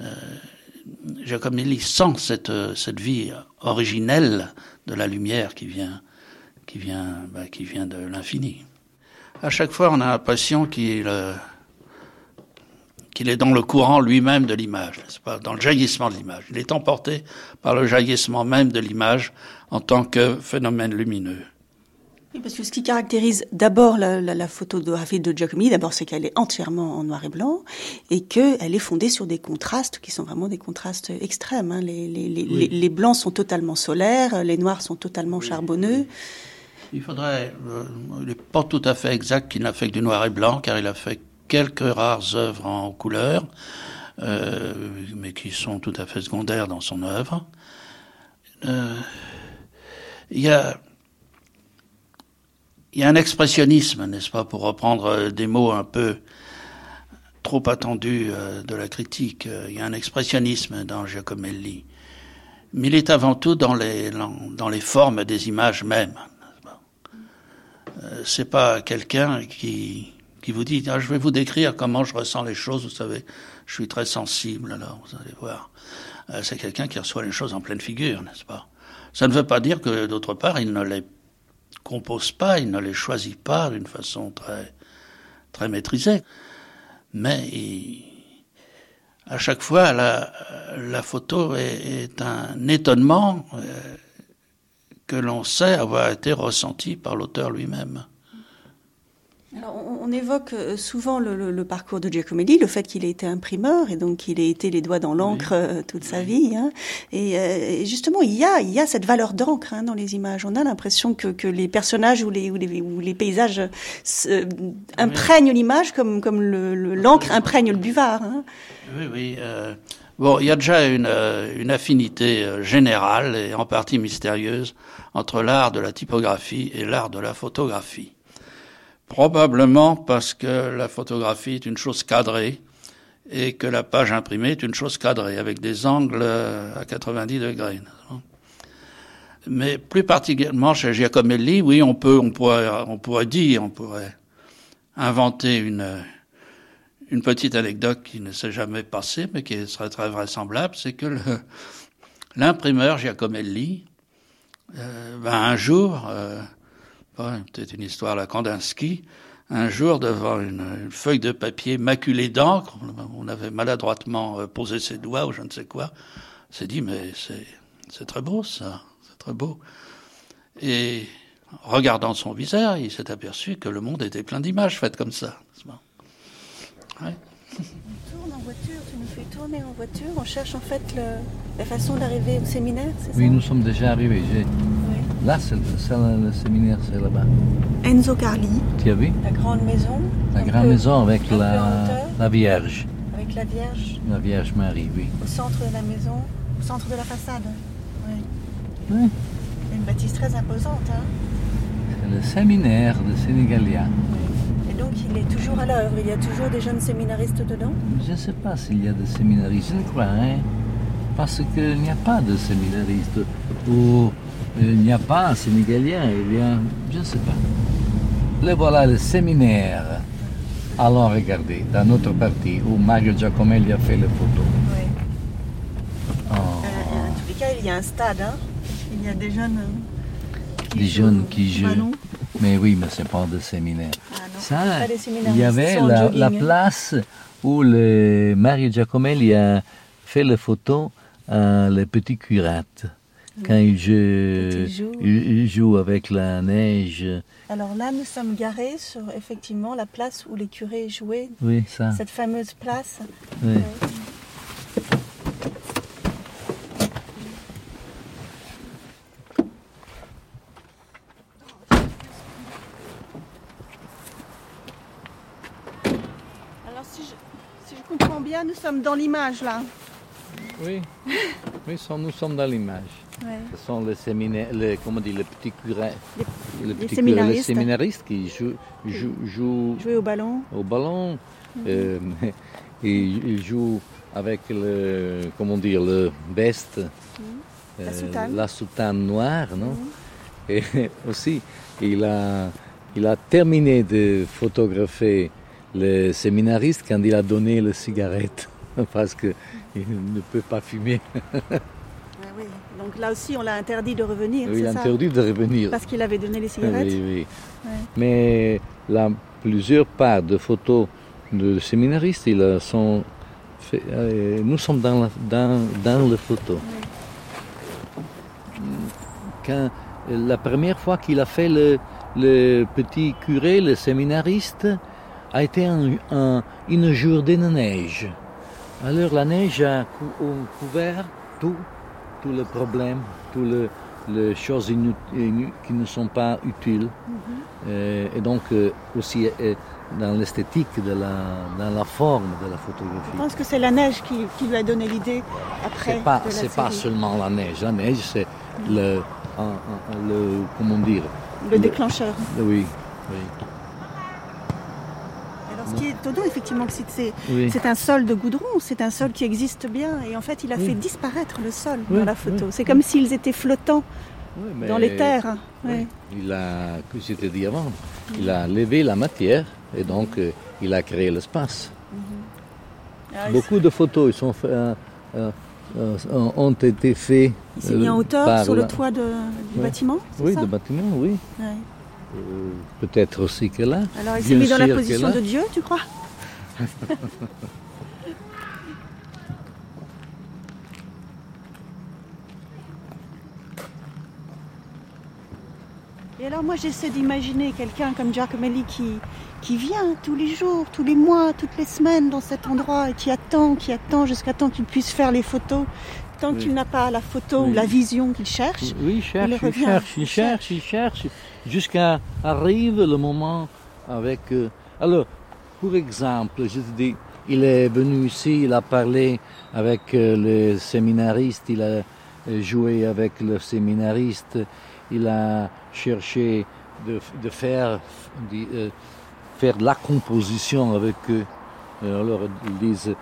Speaker 11: euh, Giacomelli sent cette, cette vie originelle de la lumière qui vient, qui vient, bah, qui vient de l'infini. À chaque fois, on a l'impression qu'il euh, est dans le courant lui-même de l'image, pas, dans le jaillissement de l'image. Il est emporté par le jaillissement même de l'image en tant que phénomène lumineux.
Speaker 5: Oui, parce que ce qui caractérise d'abord la, la, la, photographie de Giacomelli, d'abord, c'est qu'elle est entièrement en noir et blanc et qu'elle est fondée sur des contrastes qui sont vraiment des contrastes extrêmes. Hein. Les, les, les, les, blancs sont totalement solaires, les noirs sont totalement charbonneux.
Speaker 11: Il faudrait, euh, il n'est pas tout à fait exact qu'il n'a fait que du noir et blanc, car il a fait quelques rares œuvres en couleur, euh, mais qui sont tout à fait secondaires dans son œuvre. Euh, il y a il y a un expressionnisme, n'est-ce pas, pour reprendre euh, des mots un peu trop attendus euh, de la critique. Euh, il y a un expressionnisme dans Giacomelli. Mais il est avant tout dans les, dans les formes des images mêmes. C'est pas quelqu'un qui, qui vous dit, ah, je vais vous décrire comment je ressens les choses, vous savez, je suis très sensible, alors vous allez voir. C'est quelqu'un qui reçoit les choses en pleine figure, n'est-ce pas? Ça ne veut pas dire que, d'autre part, il ne l'est compose pas, il ne les choisit pas d'une façon très, très maîtrisée. Mais à chaque fois, la, photo est, un étonnement euh, que l'on sait avoir été ressenti par l'auteur lui-même
Speaker 5: on, évoque euh, souvent le, parcours de Giacomelli, le fait qu'il ait été imprimeur et donc qu'il ait été les doigts dans l'encre euh, toute sa vie. Hein. Euh, et, justement, il y a, il y a cette valeur d'encre hein, dans les images. On a l'impression que, que, les personnages ou les, ou les, ou les paysages imprègnent l'image comme, comme l'encre le, imprègne le buvard. Hein.
Speaker 11: Oui, oui. Bon, il y a déjà une, une, affinité générale et en partie mystérieuse entre l'art de la typographie et l'art de la photographie. Probablement parce que la photographie est une chose cadrée et que la page imprimée est une chose cadrée avec des angles à 90 degrés. Mais plus particulièrement chez Giacomelli, oui, on peut, on pourrait, on pourrait dire, on pourrait inventer une, une petite anecdote qui ne s'est jamais passée, mais qui serait très vraisemblable, c'est que l'imprimeur Giacomelli, euh, ben un jour, euh, peut-être une histoire à Kandinsky, un jour devant une, feuille de papier maculée d'encre, on avait maladroitement euh, posé ses doigts ou je ne sais quoi, s'est dit mais c'est très beau ça, c'est très beau. Et regardant son visage, il s'est aperçu que le monde était plein d'images faites comme ça.
Speaker 5: On tourne en voiture, tu nous fais tourner en voiture, on cherche en fait la façon d'arriver au séminaire, c'est ça
Speaker 3: Oui, nous sommes déjà arrivés. Là, c'est le, séminaire, c'est là-bas.
Speaker 5: Enzo Carli.
Speaker 3: Tu as vu
Speaker 5: La grande maison.
Speaker 3: La grande maison avec la, la Vierge.
Speaker 5: Avec la Vierge.
Speaker 3: La Vierge Marie, oui.
Speaker 5: Au centre de la maison, au centre de la façade. Oui.
Speaker 3: Oui.
Speaker 5: Une bâtisse très imposante. Hein
Speaker 3: c'est le séminaire de Sénégalia.
Speaker 5: Et donc, il est toujours à l'œuvre. Il y a toujours des jeunes séminaristes dedans
Speaker 3: Je ne sais pas s'il y a des séminaristes. Je ne crois, hein. Parce qu'il n'y a pas de séminaristes. Ou il n'y a pas un Sénégalien, il y a, je ne sais pas. Le voilà le séminaire. Allons regarder dans notre partie où Mario Giacomelli a fait les photos. Oui.
Speaker 5: Oh. Euh, en tous les cas, il y a un stade. Hein. Il y a des jeunes.
Speaker 3: Qui des jeunes qui jouent. Mais oui, mais c'est pas de séminaire. Ah Ça, il y avait la, la, place où le Mario Giacomelli a fait les photos à les petits curates quand il joue, il joue, avec la neige.
Speaker 5: Alors là, nous sommes garés sur effectivement la place où les curés jouaient.
Speaker 3: Oui, ça.
Speaker 5: Cette fameuse place.
Speaker 3: Oui.
Speaker 12: Bien, nous sommes dans l'image là.
Speaker 3: Oui, oui nous sommes dans l'image. Ce sont les séminaires, les, comment dit, les petits curés,
Speaker 12: les, petits séminaristes. les
Speaker 3: séminaristes qui jouent, jouent,
Speaker 12: jouent, au ballon.
Speaker 3: Au ballon. Mhm. Euh, et ils jouent avec le, comment dire, le veste, mhm.
Speaker 12: euh,
Speaker 3: la, soutane. noire, non? Mhm. Et aussi, il a, il a terminé de photographier le séminariste quand il a donné la cigarette, parce qu'il ne peut pas fumer.
Speaker 12: Donc là aussi, on l'a interdit de revenir.
Speaker 3: Oui, il a interdit de revenir.
Speaker 12: Parce qu'il avait donné les cigarettes.
Speaker 3: Oui, oui. Mais la plusieurs parts de photos de séminaristes, ils sont fait, euh, nous sommes dans la, dans, dans les photos. Quand, la première fois qu'il a fait le, le, petit curé, le séminariste, a été un, une journée de neige. Alors la neige a couvert tout tous les problèmes, toutes les, choses qui ne sont pas utiles. Mhm. Euh, et donc euh, aussi euh, dans l'esthétique, dans la forme de la photographie.
Speaker 12: Je pense que c'est la neige qui, lui a donné l'idée après.
Speaker 3: C'est pas, pas seulement la neige. La neige, c'est le, le, comment dire?
Speaker 12: Le, déclencheur.
Speaker 3: Oui, oui
Speaker 12: ce qui est étonnant, effectivement, c'est un sol de goudron, c'est un sol qui existe bien. Et en fait, il a fait disparaître le sol dans la photo. c'est comme s'ils étaient flottants dans les terres.
Speaker 3: Il a, que j'étais dit avant, il a levé la matière et donc euh, il a créé l'espace. Mhm. Ah Beaucoup de photos sont euh, euh, ont été faits.
Speaker 12: Il s'est mis en hauteur sur le toit du bâtiment
Speaker 3: Oui, du bâtiment, oui. Euh, peut-être aussi que là.
Speaker 12: Alors il s'est mis dans la position de Dieu, tu crois? Et alors moi j'essaie d'imaginer quelqu'un comme Giacomelli qui, qui vient tous les jours, tous les mois, toutes les semaines dans cet endroit et qui attend, qui attend jusqu'à temps qu'il puisse faire les photos, tant qu'il n'a pas la photo ou la vision qu'il cherche.
Speaker 3: Oui, il cherche, il, cherche, il cherche, il cherche, jusqu'à arrive le moment avec. Euh, alors, pour exemple, je dis, il est venu ici, il a parlé avec euh, le séminariste, il a euh, joué avec le séminariste, il a cherché de, faire, de, la composition avec eux. Alors, ils disent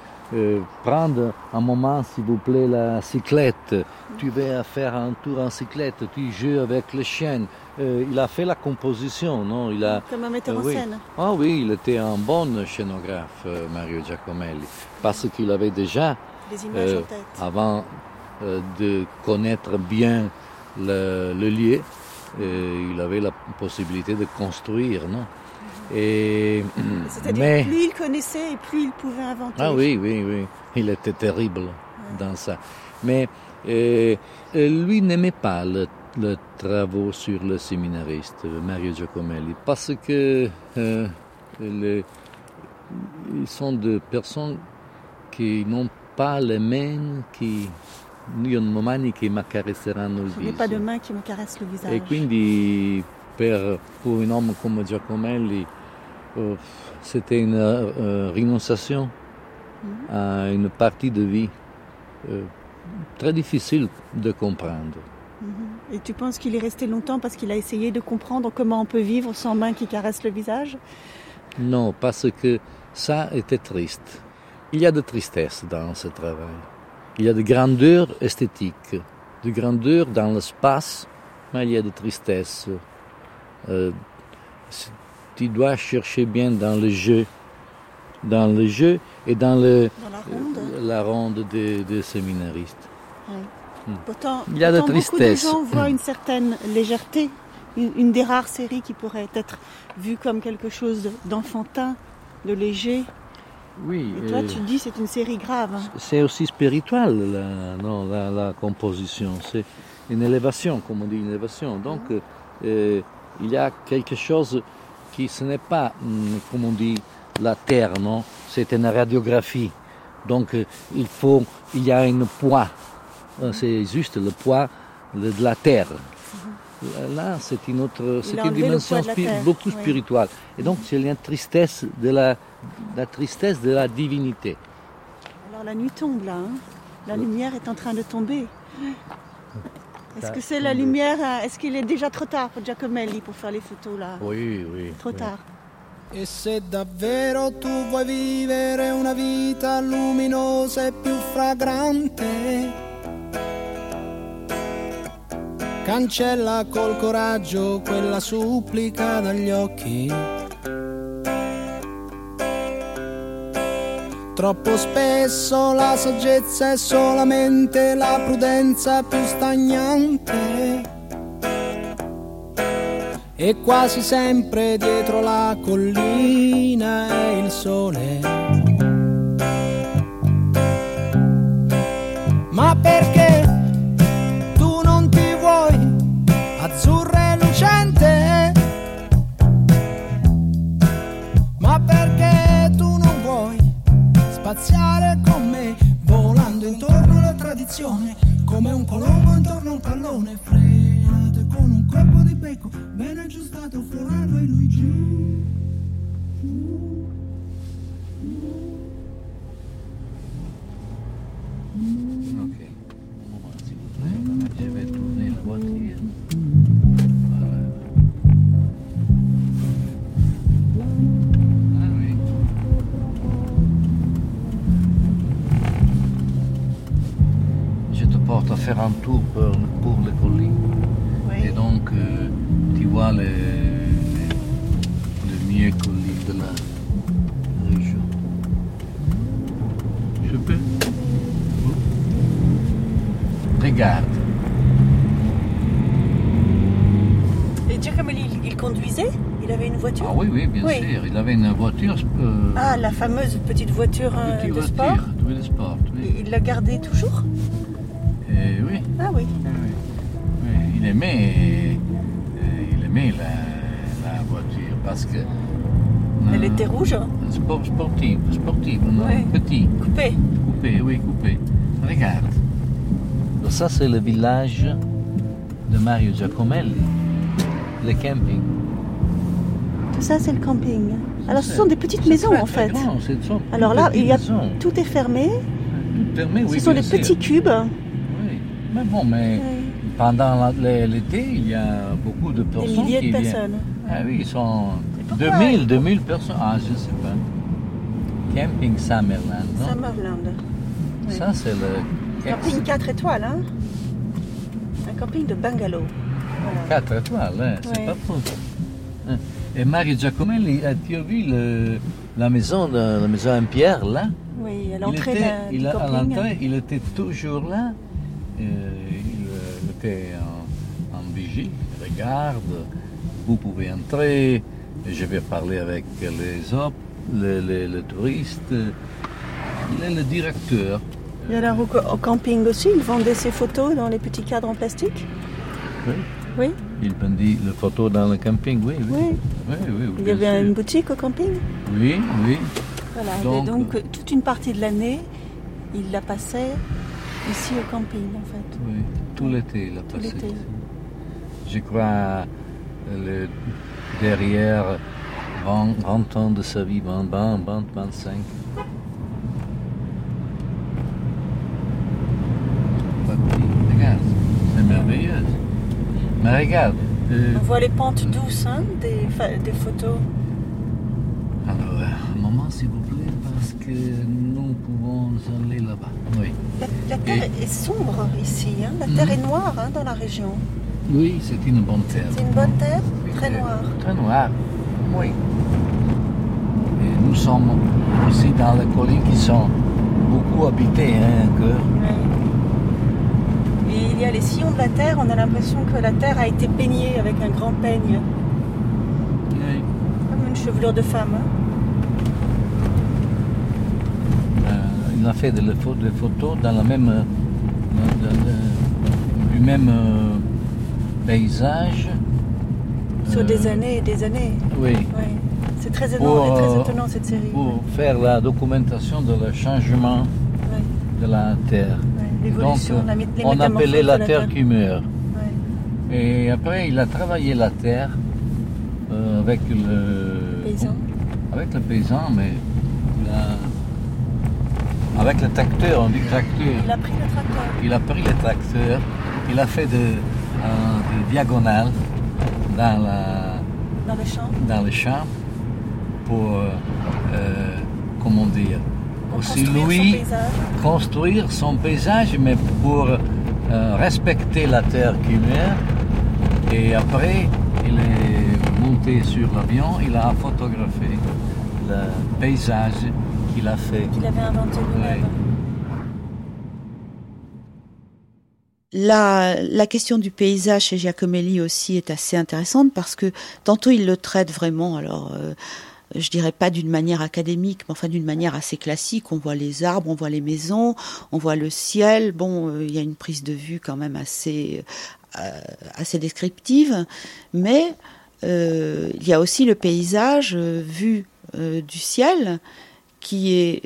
Speaker 3: prendre un moment, s'il vous plaît, la cyclette. Tu vas faire un tour en cyclette, tu joues avec le chien. Euh, il a fait la composition, non? Il a,
Speaker 12: Comme un metteur
Speaker 3: euh,
Speaker 12: en scène.
Speaker 3: Ah oui, il était un bon scénographe, Mario Giacomelli, parce qu'il avait déjà, avant de connaître bien le, le lieu, il avait la possibilité de construire, non?
Speaker 12: Et, C'est-à-dire plus il connaissait et plus il pouvait inventer.
Speaker 3: Ah oui, oui, oui. Il était terrible dans ça. Mais euh, lui n'aimait pas le, le, travaux sur le séminariste, Mario Giacomelli, parce que euh, ils sont des personnes qui n'ont pas les mains qui non mani che mi accarezzeranno il
Speaker 12: viso. pas de mains qui me caressent le visage.
Speaker 3: E quindi per, pour un homme come Giacomelli euh, c'était une euh, renonciation mhm. à une partie de vie euh, très difficile de comprendre.
Speaker 12: Mhm. Et tu penses qu'il est resté longtemps parce qu'il a essayé de comprendre comment on peut vivre sans main qui caresse le visage?
Speaker 3: Non, parce que ça était triste. Il y a de tristesse dans ce travail. Il y a de grandeur esthétique, de grandeur dans l'espace, mais il y a de tristesse tu dois chercher bien dans le jeu, dans le jeu et dans, le,
Speaker 12: la
Speaker 3: ronde, des, séminaristes.
Speaker 12: Hmm. Pourtant, Il y a de tristesse. Beaucoup de gens voient une certaine légèreté, une, des rares séries qui pourrait être vue comme quelque chose d'enfantin, de léger.
Speaker 3: Oui.
Speaker 12: Et toi, tu dis c'est une série grave. Hein.
Speaker 3: C'est aussi spirituel, la, non, la, composition. C'est une élévation, comme on dit, une élévation. Donc, euh, il y a quelque chose ce n'est pas, hum, comme on dit, la Terre, non C'est une radiographie. Donc euh, il faut, il y a un poids. Euh, c'est juste le poids de la Terre. là, c'est une autre, c'est une dimension beaucoup spirituelle. Et donc, c'est la tristesse de la, la tristesse de la divinité.
Speaker 12: Alors la nuit tombe là, hein. la lumière est en train de tomber. Est-ce que c'est la lumière hein? Est-ce qu'il est déjà trop tard pour Giacomelli pour faire les photos là?
Speaker 3: Oui, oui.
Speaker 12: Trop tard.
Speaker 13: E se davvero tu vuoi vivere una vita luminosa e più fragrante, cancella col coraggio quella supplica dagli occhi. Troppo spesso la saggezza è solamente la prudenza più stagnante e quasi sempre dietro la collina è il sole. Ma perché tu non ti vuoi azzurra e lucente? Ma perché tu non vuoi spaziare con me, volando intorno alla tradizione, come un colombo intorno a un pallone frenato con un colpo di becco ben aggiustato Florano e lui giù.
Speaker 3: Ok. Je vais tourner la voiture. Je te porte à faire un tour pour, pour les collines. Euh, tu vois les, les, mieux collines de la région. Je peux Regarde.
Speaker 12: Et Giacomelli, il, il conduisait Il avait une voiture?
Speaker 3: Ah oui, oui, bien
Speaker 12: Oui.
Speaker 3: sûr. Il avait une voiture. euh,
Speaker 12: Ah, la fameuse petite voiture euh,
Speaker 3: petite
Speaker 12: de
Speaker 3: voiture,
Speaker 12: sport
Speaker 3: oui, de sport. Oui.
Speaker 12: Et Il l'a gardée toujours?
Speaker 3: Et oui.
Speaker 12: Ah oui.
Speaker 3: Oui, il aimait, euh, aimait la, la voiture parce que.
Speaker 12: Elle était rouge
Speaker 3: Sport, sportive, sportive, non
Speaker 12: Oui.
Speaker 3: Petit.
Speaker 12: Coupée
Speaker 3: Coupé, oui, coupé. Regarde. Ça, c'est le village de Mario Giacomelli, le camping.
Speaker 12: Tout ça, c'est le camping. Alors, ce sont des petites maisons
Speaker 3: très,
Speaker 12: en fait.
Speaker 3: grand, ce sont
Speaker 12: Alors là, il y a, tout est fermé.
Speaker 3: Tout fermé, oui,
Speaker 12: Ce sont des petits cubes.
Speaker 3: Oui. Mais bon, mais pendant l'été, il y a beaucoup de personnes.
Speaker 12: milliers de
Speaker 3: viennent.
Speaker 12: personnes.
Speaker 3: Ah oui, ils sont
Speaker 12: pourquoi
Speaker 3: 2000, 2000 personnes. Ah, je ne sais pas. Camping Summerland, non?
Speaker 12: Summerland. oui.
Speaker 3: Ça, c'est le
Speaker 12: Camping 4 étoiles, hein? Un camping de bungalow. Voilà.
Speaker 3: 4 étoiles, hein, c'est
Speaker 12: Oui.
Speaker 3: pas faux. Hein. Et Mario Giacomelli, as-tu vu le- la maison, de- la maison en pierre là
Speaker 12: Oui, à
Speaker 3: il
Speaker 12: l'entrée
Speaker 3: était, il
Speaker 12: du
Speaker 3: a- à
Speaker 12: camping.
Speaker 3: l'entrée, il était toujours là. Euh, était en, en vigie. Regarde. Vous pouvez entrer. Je vais parler avec les hommes, les, les- les touristes. Il est le directeur.
Speaker 12: Et alors, au, au camping aussi, ils vendaient ces photos dans les petits cadres en plastique?
Speaker 3: Oui.
Speaker 12: Oui.
Speaker 3: Il vendit les photos dans le camping, oui, oui.
Speaker 12: Oui.
Speaker 3: Oui, oui, oui,
Speaker 12: Il y avait
Speaker 3: sûr.
Speaker 12: une boutique au camping?
Speaker 3: Oui, oui.
Speaker 12: Voilà.
Speaker 3: Donc,
Speaker 12: et donc, euh, toute une partie de l'année, il la passait ici au camping, en fait.
Speaker 3: Oui, tout l'été, il a passé. Je crois le, derrière 20, 20 ans de sa vie, 20, 20, 20, 25. Papy, Regarde, c'est merveilleux. Mais regarde, euh,
Speaker 12: On voit les pentes douces hein, des photos.
Speaker 3: alors, un moment s'il vous plaît, parce que nous pouvons aller là-bas. Oui.
Speaker 12: La, la terre est sombre ici, hein. la
Speaker 3: Mhm.
Speaker 12: terre est noire hein, dans la région.
Speaker 3: Oui, c'est une bonne terre.
Speaker 12: C'est une bonne terre, très noire.
Speaker 3: Très noir, oui. Et nous sommes aussi dans les collines qui sont beaucoup habitées hein, encore.
Speaker 12: Et il y a les sillons de la terre, on a l'impression que la terre a été peignée avec un grand peigne,
Speaker 3: Oui.
Speaker 12: comme une chevelure de femme. hein.
Speaker 3: Euh, il a fait des photos, des photos dans la même, euh, dans- du même euh, paysage.
Speaker 12: Sur
Speaker 3: euh,
Speaker 12: des années et des années.
Speaker 3: Oui.
Speaker 12: Oui. C'est très étonnant, très
Speaker 3: euh,
Speaker 12: étonnant cette série.
Speaker 3: Pour faire la documentation de le changement de la terre.
Speaker 12: l'évolution,
Speaker 3: Donc,
Speaker 12: la
Speaker 3: on appelait la
Speaker 12: la
Speaker 3: terre
Speaker 12: Terre.
Speaker 3: qui meurt. Et après, il a travaillé la terre euh, avec le
Speaker 2: paysan.
Speaker 3: Avec le paysan, mais avec le tracteur, on dit tracteur.
Speaker 2: Il a pris le tracteur.
Speaker 3: Il a pris le tracteur. Il a fait de, de diagonale dans, la,
Speaker 2: dans le champ.
Speaker 3: Dans le champ pour, euh, comment dire,
Speaker 2: aussi lui
Speaker 3: construire son paysage, mais pour euh, respecter la terre qu'il est. Et après, il est monté sur l'avion, il a photographié le paysage qu'il a fait.
Speaker 2: Qu'il avait inventé lui-même.
Speaker 7: La, la, question du paysage chez Giacomelli aussi est assez intéressante parce que tantôt il le traite vraiment, alors euh, je dirais pas d'une manière académique, mais enfin d'une manière assez classique. On voit les arbres, on voit les maisons, on voit le ciel. Bon, euh, il y a une prise de vue quand même assez euh, assez descriptive, mais euh, il y a aussi le paysage vu du ciel qui est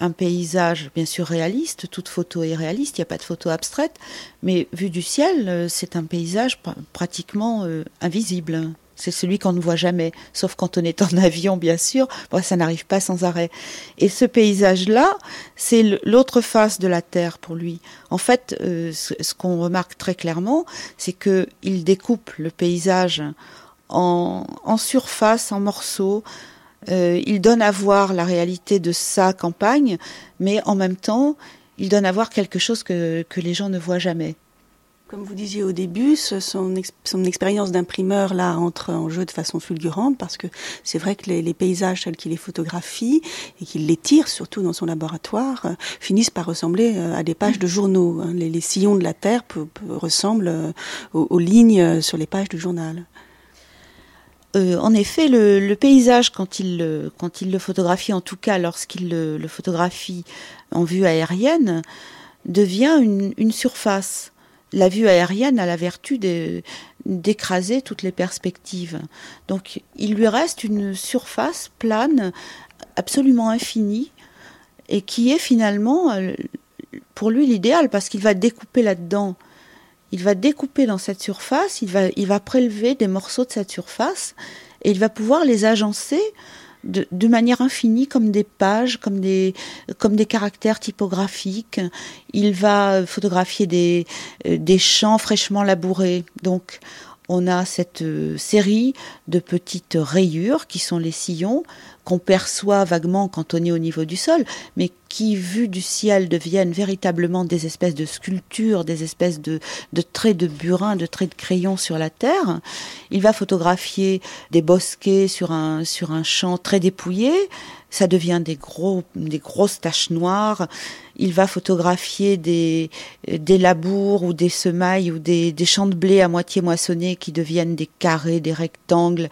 Speaker 7: un paysage bien sûr réaliste, toute photo est réaliste, il n'y a pas de photo abstraite, mais vu du ciel, c'est un paysage pratiquement invisible. C'est celui qu'on ne voit jamais, sauf quand on est en avion, bien sûr. Bon, ça n'arrive pas sans arrêt. Et ce paysage-là, c'est l'autre face de la Terre pour lui. En fait, euh, ce, qu'on remarque très clairement, c'est que il découpe le paysage en, surface, en morceaux. Euh, il donne à voir la réalité de sa campagne, mais en même temps, il donne à voir quelque chose que les gens ne voient jamais.
Speaker 5: Comme vous disiez au début, son, expérience d'imprimeur là entre en jeu de façon fulgurante parce que c'est vrai que les, paysages tels qu'il les photographie et qu'il les tire surtout dans son laboratoire euh, finissent par ressembler euh, à des pages de journaux. Hein. Les, sillons de la terre ressemblent aux, lignes sur les pages du journal.
Speaker 7: En effet, le, paysage, quand il, quand il le photographie, en tout cas lorsqu'il le, photographie en vue aérienne, devient une, une surface la vue aérienne a la vertu d'écraser toutes les perspectives. Donc il lui reste une surface plane absolument infinie et qui est finalement euh, pour lui l'idéal parce qu'il va découper là-dedans. Il va découper dans cette surface, il va, il va prélever des morceaux de cette surface et il va pouvoir les agencer de, manière infinie comme des pages, comme des, comme des caractères typographiques. Il va photographier des, euh, des champs fraîchement labourés. Donc, on a cette euh, série de petites rayures qui sont les sillons qu'on perçoit vaguement quand on est au niveau du sol, mais qui, vu du ciel, deviennent véritablement des espèces de sculptures, des espèces de, de traits de burin, de traits de crayon sur la terre. Il va photographier des bosquets sur un, sur un champ très dépouillé, ça devient des gros, des grosses taches noires. Il va photographier des, des labours ou des semailles ou des, des champs de blé à moitié moissonnés qui deviennent des carrés, des rectangles.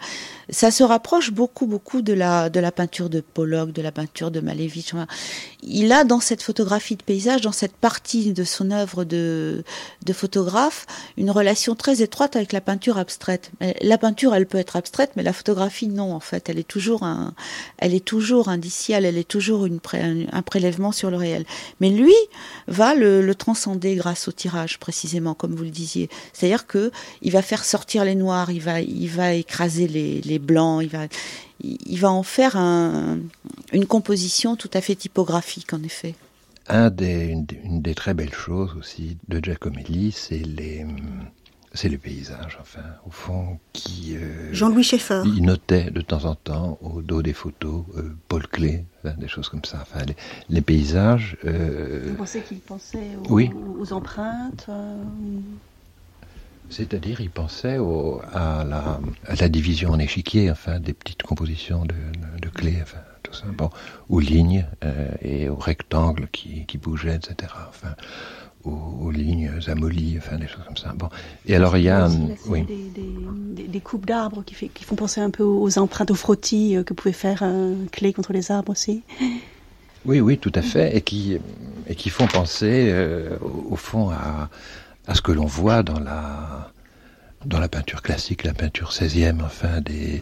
Speaker 7: Ça se rapproche beaucoup, beaucoup de la, de la peinture de Pollock, de la peinture de Malevich. Il a dans cette photographie de paysage, dans cette partie de son œuvre de, de photographe, une relation très étroite avec la peinture abstraite. La peinture, elle peut être abstraite, mais la photographie, non, en fait. Elle est toujours un, elle est toujours indicielle, elle est toujours un prélèvement sur le réel. Mais lui va le, transcender grâce au tirage, précisément, comme vous le disiez. C'est-à-dire que il va faire sortir les noirs, il va, il va écraser les, les blancs, il va, il va en faire un, une composition tout à fait typographique, en effet.
Speaker 14: Un des, une, une des très belles choses aussi de Giacomelli, c'est les c'est le paysage, enfin, au fond, qui...
Speaker 5: Euh, Jean-Louis Schaeffer.
Speaker 14: Il notait de temps en temps, au dos des photos, euh, Paul Klee, des choses comme ça. Enfin, les, paysages...
Speaker 5: Euh, Vous pensez qu'il pensait aux, empreintes
Speaker 14: C'est-à-dire, il pensait à, la, à, la, division en échiquier, enfin, des petites compositions de, de, clés, enfin, tout ça, bon, aux lignes et aux rectangles qui, qui bougeaient, etc. Enfin, aux, lignes amolies, enfin des choses comme ça. Bon. Et alors il y a
Speaker 5: oui. des, coupes d'arbres qui, qui, font penser un peu aux empreintes, aux frottis euh, que pouvait faire un clé contre les arbres aussi.
Speaker 14: Oui, oui, tout à fait, et qui, et qui font penser euh, au, fond à, à ce que l'on voit dans la, dans la peinture classique, la peinture 16e, enfin des,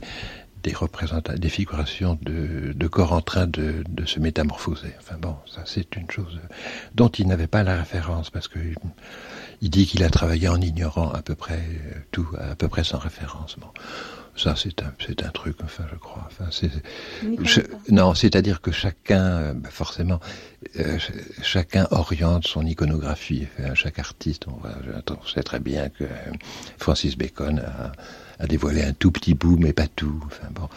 Speaker 14: des représentations, des figurations de, corps en train de, se métamorphoser. Enfin bon, ça c'est une chose dont il n'avait pas la référence parce que il dit qu'il a travaillé en ignorant à peu près tout, à peu près sans référence. Bon. Ça, c'est un, c'est un truc, enfin, je crois. Enfin, c'est, non, c'est-à-dire que chacun, euh, bah, forcément, euh, chacun oriente son iconographie. chaque artiste, on, sait très bien que Francis Bacon a, a, dévoilé un tout petit bout, mais pas tout. Enfin, bon.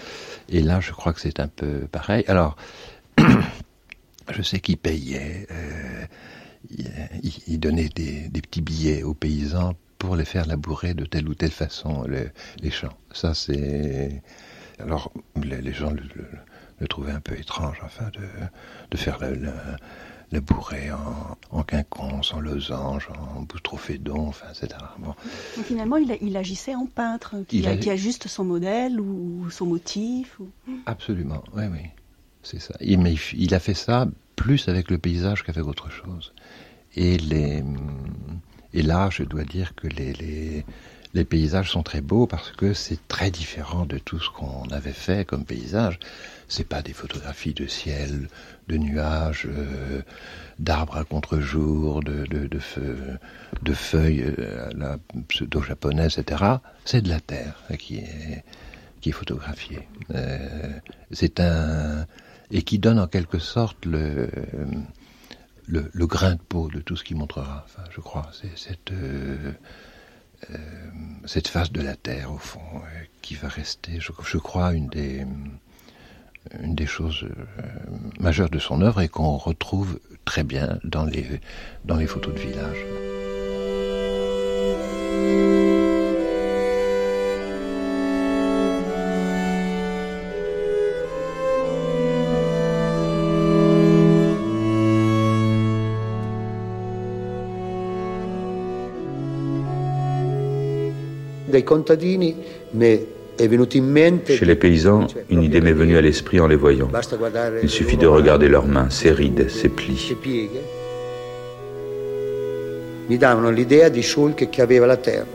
Speaker 14: Et là, je crois que c'est un peu pareil. Alors, je sais qu'il payait, euh, il, il, donnait des, des petits billets aux paysans pour les faire labourer de telle ou telle façon les, champs. Ça, c'est. Alors, les, gens le, trouvaient un peu étrange, enfin, de, de faire le, labourer en, en quinconce, en losange, en boutrophédon, enfin, etc. Bon.
Speaker 5: finalement, il, il, agissait en peintre, qui, a, qui, ajuste son modèle ou son motif. Ou...
Speaker 14: Absolument, oui, oui. C'est ça. Il, mais il a fait ça plus avec le paysage qu'avec autre chose. Et les et là, je dois dire que les, paysages sont très beaux parce que c'est très différent de tout ce qu'on avait fait comme paysage. C'est pas des photographies de ciel, de nuages, euh, d'arbres à contre-jour, de, feuilles euh, la pseudo-japonaise, etc. C'est de la terre qui est, qui est photographiée. Euh, c'est un et qui donne en quelque sorte le le, grain de peau de tout ce qui montrera, je crois. C'est cette, euh, euh, cette face de la Terre, au fond, euh, qui va rester, je, crois, une des, choses majeures de son œuvre et qu'on retrouve très bien dans les photos de village.
Speaker 10: Chez les paysans, une idée m'est venue à l'esprit en les voyant. Il suffit de regarder leurs mains, ses rides, ses plis.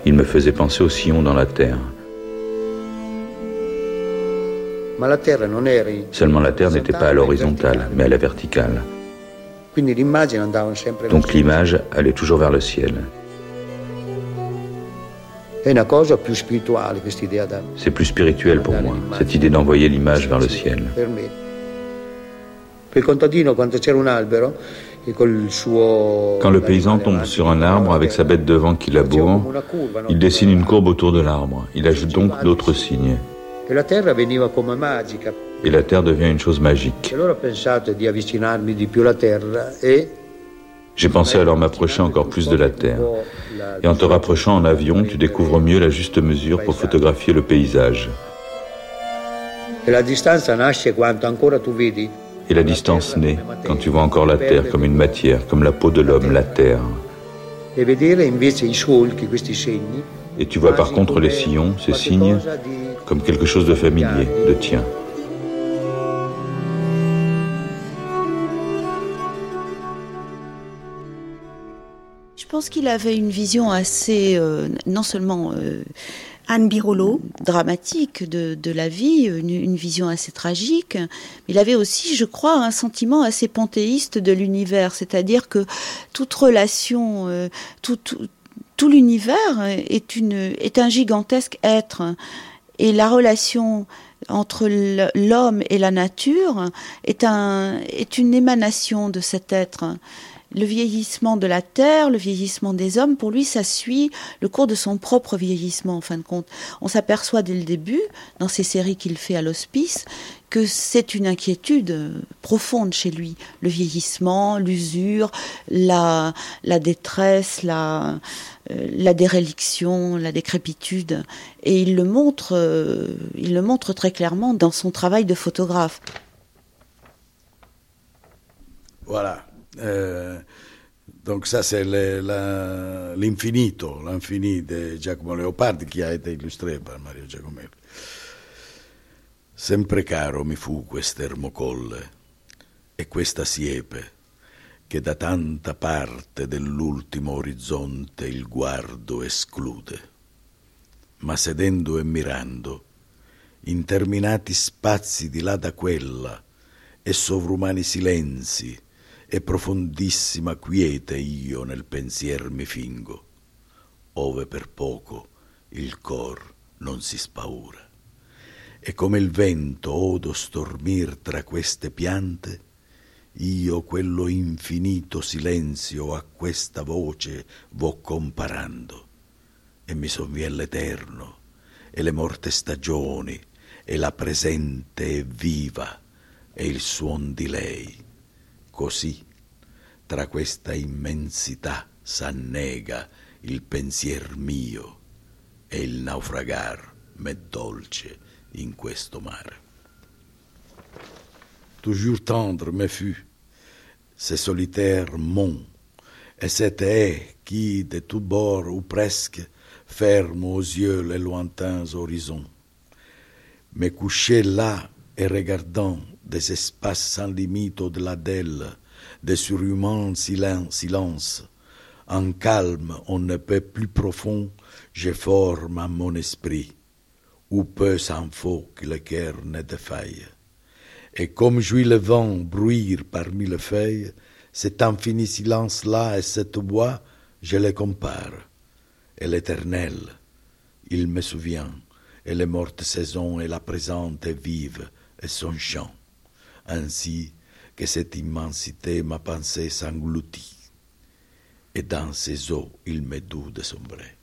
Speaker 10: Ils me faisaient penser aux sillons dans la terre. Seulement la terre n'était pas à l'horizontale, mais à la verticale. Donc l'image allait toujours vers le ciel. C'est plus spirituel pour moi, cette idée d'envoyer l'image vers le ciel.
Speaker 9: E
Speaker 10: Quand le paysan tombe sur un arbre avec sa bête devant qui laboure, il dessine une courbe autour de l'arbre. Il ajoute donc d'autres signes.
Speaker 9: E
Speaker 10: Et la terre devient une chose magique. J'ai pensé alors m'approcher encore plus de la Terre. Et en te rapprochant en avion, tu découvres mieux la juste mesure pour photographier le paysage.
Speaker 9: Et la distance
Speaker 10: naît quand tu vois encore la Terre comme une matière, comme la peau de l'homme, la Terre. Et tu vois par contre les sillons, ces signes, comme quelque chose de familier, de tien.
Speaker 7: Pense qu'il avait une vision assez, euh, non seulement euh,
Speaker 5: Anne Birolo.
Speaker 7: dramatique de, la vie, une, vision assez tragique, mais il avait aussi, je crois, un sentiment assez panthéiste de l'univers, c'est-à-dire que toute relation, euh, tout, l'univers est, un gigantesque être, et la relation entre l'homme et la nature est une émanation de cet être le vieillissement de la terre, le vieillissement des hommes, pour lui, ça suit le cours de son propre vieillissement, en fin de compte. On s'aperçoit dès le début, dans ces séries qu'il fait à l'hospice, que c'est une inquiétude profonde chez lui. Le vieillissement, l'usure, la, détresse, la, euh, la déréliction, la décrépitude. Et il le montre, euh, il le montre très clairement dans son travail de photographe.
Speaker 8: Voilà. Euh, donc ça c'est l'infinito, l'infini de Giacomo Leopardi qui a été illustré par Mario Giacomelli. Sempre caro mi fu quest'ermocolle e questa siepe che da tanta parte dell'ultimo orizzonte il guardo esclude. Ma sedendo e mirando, interminati spazi di là da quella, e sovrumani silenzi, e profondissima quiete io nel pensier mi fingo, ove per poco il cor non si spaura. E come il vento odo stormir tra queste piante, io quello infinito silenzio a questa voce vo comparando, e mi sovvien l'eterno, e le morte stagioni, e la presente e viva, e il suon di lei Così, tra questa immensità s'annega il pensier mio e il naufragar m'è dolce in questo mare. Toujours tendre me fut ce solitaire mont et cette haie qui, de tous bords ou presque, ferme aux yeux les lointains horizons. Me coucher là et regardant des espaces sans limite au-delà d'elle, des surhumains silence. En calme, on ne peut plus profond, je forme à mon esprit, où peu s'en faut que le cœur ne défaille. Et comme jouit le vent bruire parmi les feuilles, cet infini silence-là et cette voix, je les compare. Et l'éternel, il me souvient, et les mortes saisons et la présente est vive et son chant ainsi que cette immensité ma pensée s'engloutit, et dans ses eaux il m'est doux de sombrer.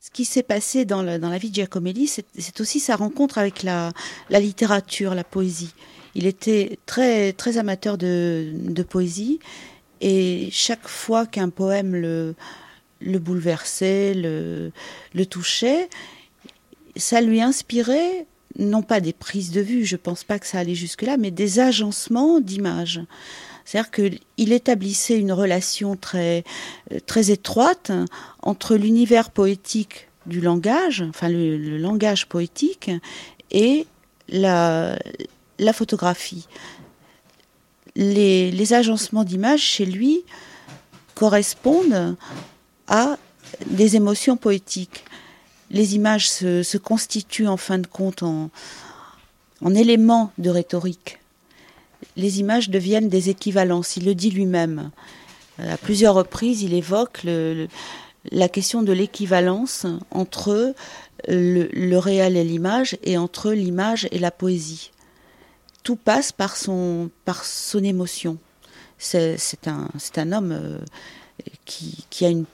Speaker 7: Ce qui s'est passé dans, dans, la vie de Giacomelli, c'est aussi sa rencontre avec la, la, littérature, la poésie. Il était très, très amateur de, de poésie, et chaque fois qu'un poème le, le bouleversait, le, le touchait, ça lui inspirait non pas des prises de vue, je pense pas que ça allait jusque-là, mais des agencements d'images. C'est-à-dire qu'il établissait une relation très, très étroite entre l'univers poétique du langage, enfin le, langage poétique, et la, photographie. Les agencements d'images chez lui correspondent à des émotions poétiques les images se, constituent en fin de compte en, éléments de rhétorique. Les images deviennent des équivalences, il le dit lui-même. À plusieurs reprises, il évoque la question de l'équivalence entre le, réel et l'image et entre l'image et la poésie. Tout passe par son, émotion. C'est un, homme euh, qui, a une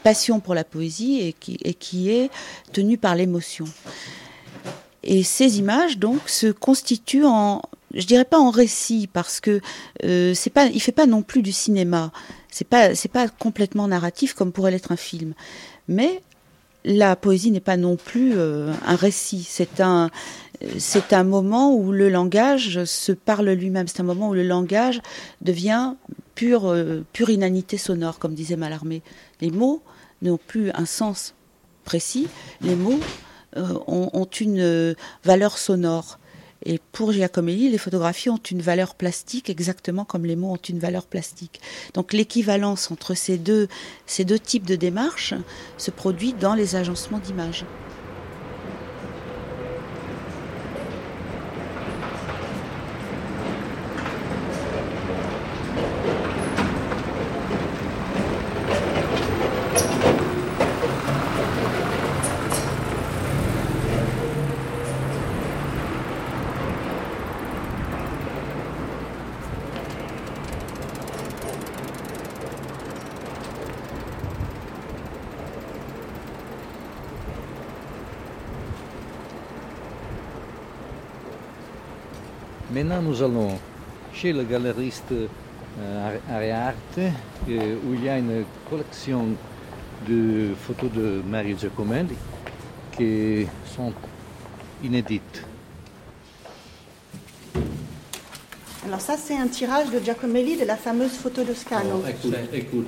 Speaker 7: passion pour la poésie et qui, est tenue par l'émotion. Et ces images, donc, se constituent en, je dirais pas en récit, parce que euh, c'est pas, il fait pas non plus du cinéma. C'est pas, pas complètement narratif comme pourrait l'être un film. Mais la poésie n'est pas non plus euh, un récit. C'est un, c'est un moment où le langage se parle lui-même. C'est un moment où le langage devient pure, euh, pure inanité sonore, comme disait Mallarmé. Les mots n'ont plus un sens précis, les mots euh, ont, une euh, valeur sonore. Et pour Giacomelli, les photographies ont une valeur plastique exactement comme les mots ont une valeur plastique. Donc l'équivalence entre ces deux, ces deux types de démarches se produit dans les agencements d'images.
Speaker 3: Maintenant, nous allons chez le galeriste euh, Arearte, euh, où il y a une collection de photos de Mario Giacomelli qui sont inédites.
Speaker 5: Alors ça, c'est un tirage de Giacomelli de la fameuse photo de Scalo.
Speaker 3: Oh, écoute, écoute,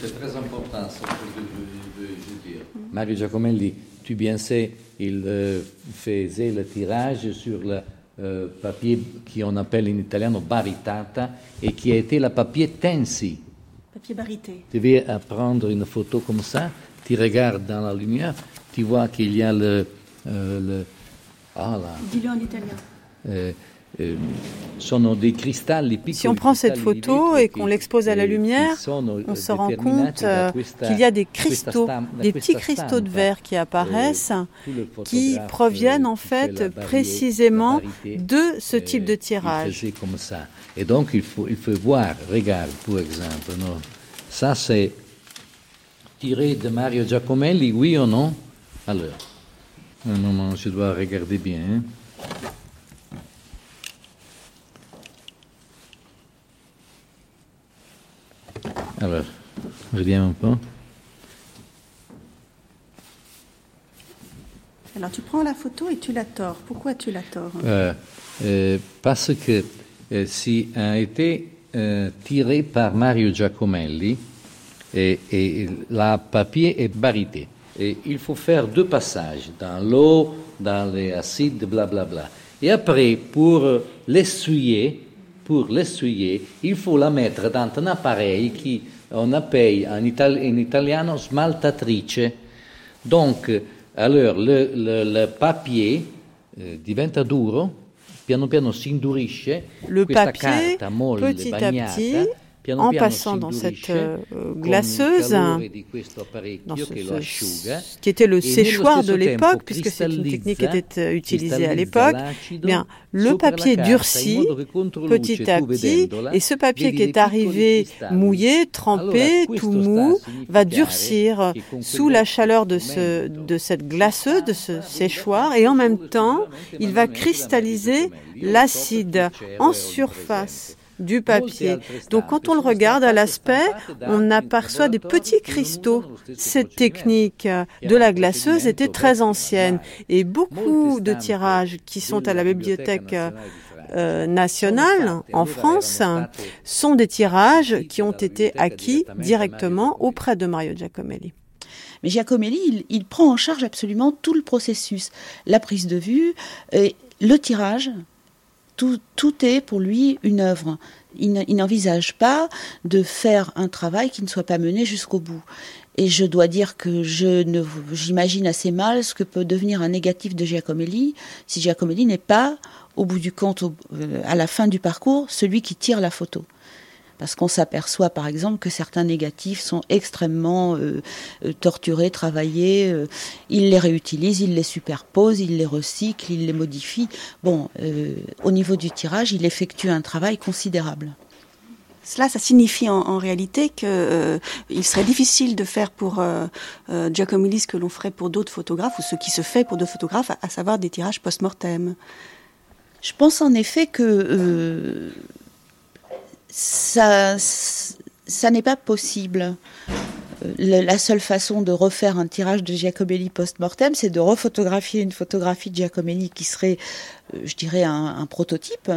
Speaker 3: c'est très important ce que je veux dire. Mario Giacomelli, tu bien sais, il euh, faisait le tirage sur la euh, papier qu'on appelle en italien baritata et qui a été le papier tensi.
Speaker 5: Papier barité.
Speaker 3: Tu veux prendre une photo comme ça? Tu regardes dans la lumière, tu vois qu'il y a le... le
Speaker 5: ah là. Dis-le en italien.
Speaker 3: Euh, euh,
Speaker 6: Si on prend cette photo et qu'on l'expose à la lumière, on se rend compte euh, qu'il y a des cristaux, des petits cristaux de verre qui apparaissent, qui proviennent en fait précisément de ce type de tirage.
Speaker 3: Et donc il faut, il faut voir, regarde par exemple, non ça c'est tiré de Mario Giacomelli, oui ou non? Alors, un moment, je dois regarder bien. Hein. Alors, reviens un peu.
Speaker 5: Alors, tu prends la photo et tu la tords. Pourquoi tu la tords
Speaker 3: euh, euh, Parce que euh, si a été tiré par Mario Giacomelli et, et la papier est barité. Et il faut faire deux passages, dans l'eau, dans les acides, blablabla. Bla, bla. Et après, pour l'essuyer, pour l'essuyer, il faut la mettre dans un appareil qui on appelle en, itali in italiano smaltatrice. Donc, alors, le, le, le papier eh, diventa duro, piano piano si indurisce,
Speaker 6: le papier, petit bagnata, à petit, en passant dans cette euh, glaceuse, dans ce, qui était le séchoir de l'époque, puisque cette technique était euh, utilisée à l'époque, bien le papier durcit petit à petit, et ce papier qui est arrivé mouillé, trempé, tout mou, va durcir sous la chaleur de, ce, de cette glaceuse, de ce séchoir, et en même temps, il va cristalliser l'acide en surface du papier. Donc quand on le regarde à l'aspect, on aperçoit des petits cristaux. Cette technique de la glaceuse était très ancienne et beaucoup de tirages qui sont à la bibliothèque euh, nationale en France sont des tirages qui ont été acquis directement auprès de Mario Giacomelli.
Speaker 7: Mais Giacomelli, il, prend en charge absolument tout le processus, la prise de vue, et le tirage, tout, est pour lui une œuvre. Il n'envisage pas de faire un travail qui ne soit pas mené jusqu'au bout. Et je dois dire que je ne, j'imagine assez mal ce que peut devenir un négatif de Giacomelli si Giacomelli n'est pas, au bout du compte, euh, à la fin du parcours, celui qui tire la photo parce qu'on s'aperçoit par exemple que certains négatifs sont extrêmement euh, euh, torturés, travaillés, euh, il les réutilise, il les superpose, il les recycle, il les modifie. Bon, au niveau du tirage, il effectue un travail considérable.
Speaker 5: Cela, ça signifie en, réalité qu'il il serait difficile de faire pour Giacomelli ce que l'on ferait pour d'autres photographes, ou ce qui se fait pour d'autres photographes, à, savoir des tirages post-mortem.
Speaker 7: Je pense en effet que ça, ça n'est pas possible. Euh, la seule façon de refaire un tirage de Giacomelli post-mortem, c'est de refotographier une photographie de Giacomelli qui serait, euh, je dirais, un, prototype,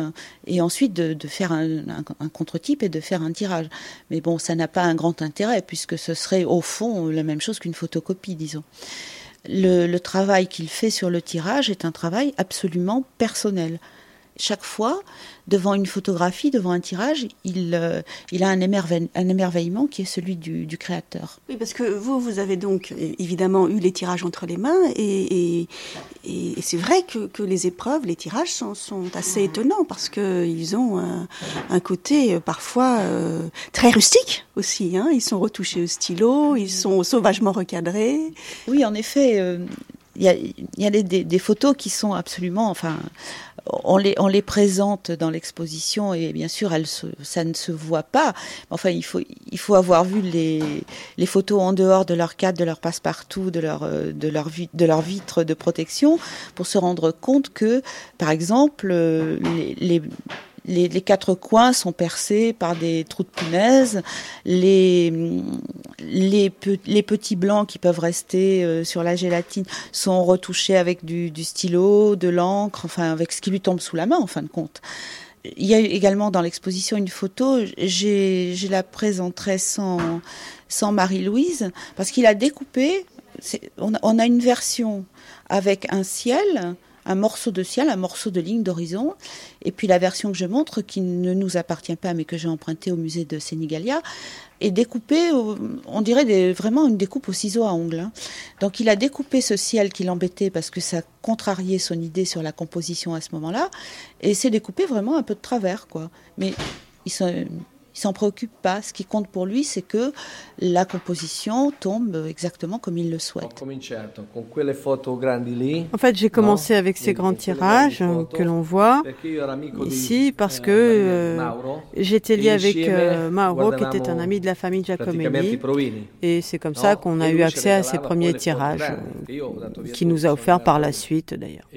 Speaker 7: et ensuite de, faire un, contre-type et de faire un tirage. Mais bon, ça n'a pas un grand intérêt, puisque ce serait au fond la même chose qu'une photocopie, disons. le travail qu'il fait sur le tirage est un travail absolument personnel chaque fois, devant une photographie, devant un tirage, il, euh, il a un, un, émerveillement qui est celui du, créateur.
Speaker 5: Oui, parce que vous, vous avez donc évidemment eu les tirages entre les mains, et, et, c'est vrai que, que, les épreuves, les tirages sont, sont assez étonnants, parce qu'ils ont un, côté euh, parfois euh, très rustique aussi. Hein. Ils sont retouchés au stylo, ils sont sauvagement recadrés.
Speaker 7: Oui, en effet. Il y a, des, photos qui sont absolument, enfin, on les, présente dans l'exposition et bien sûr, ça ne se voit pas. Enfin, il faut, il faut avoir vu les, photos en dehors de leur cadre, de leur passe-partout, de leur, euh, de leur vitre de protection pour se rendre compte que, par exemple, euh, les les, quatre coins sont percés par des trous de punaise. Les, les, petits blancs qui peuvent rester euh, sur la gélatine sont retouchés avec du, stylo, de l'encre, enfin avec ce qui lui tombe sous la main en fin de compte. Il y a également dans l'exposition une photo, je la présenterai sans, sans Marie-Louise, parce qu'il a découpé, on a une version avec un ciel, un morceau de ciel, un morceau de ligne d'horizon. Et puis la version que je montre, qui ne nous appartient pas, mais que j'ai empruntée au musée de Sénégalia, est découpée, on dirait vraiment une découpe au ciseau à ongles. Hein. Donc il a découpé ce ciel qui l'embêtait parce que ça contrariait son idée sur la composition à ce moment-là, et c'est découpé vraiment un peu de travers, quoi. Mais sont il s'en préoccupe pas. Ce qui compte pour lui, c'est que la composition tombe exactement comme il le souhaite.
Speaker 6: En fait, j'ai commencé avec ces grands tirages que l'on voit ici parce que euh, j'étais lié avec euh, Mauro, qui était un ami de la famille Giacomelli, et c'est comme ça qu'on a eu accès à ces premiers tirages, euh, qui nous a offert par la suite d'ailleurs.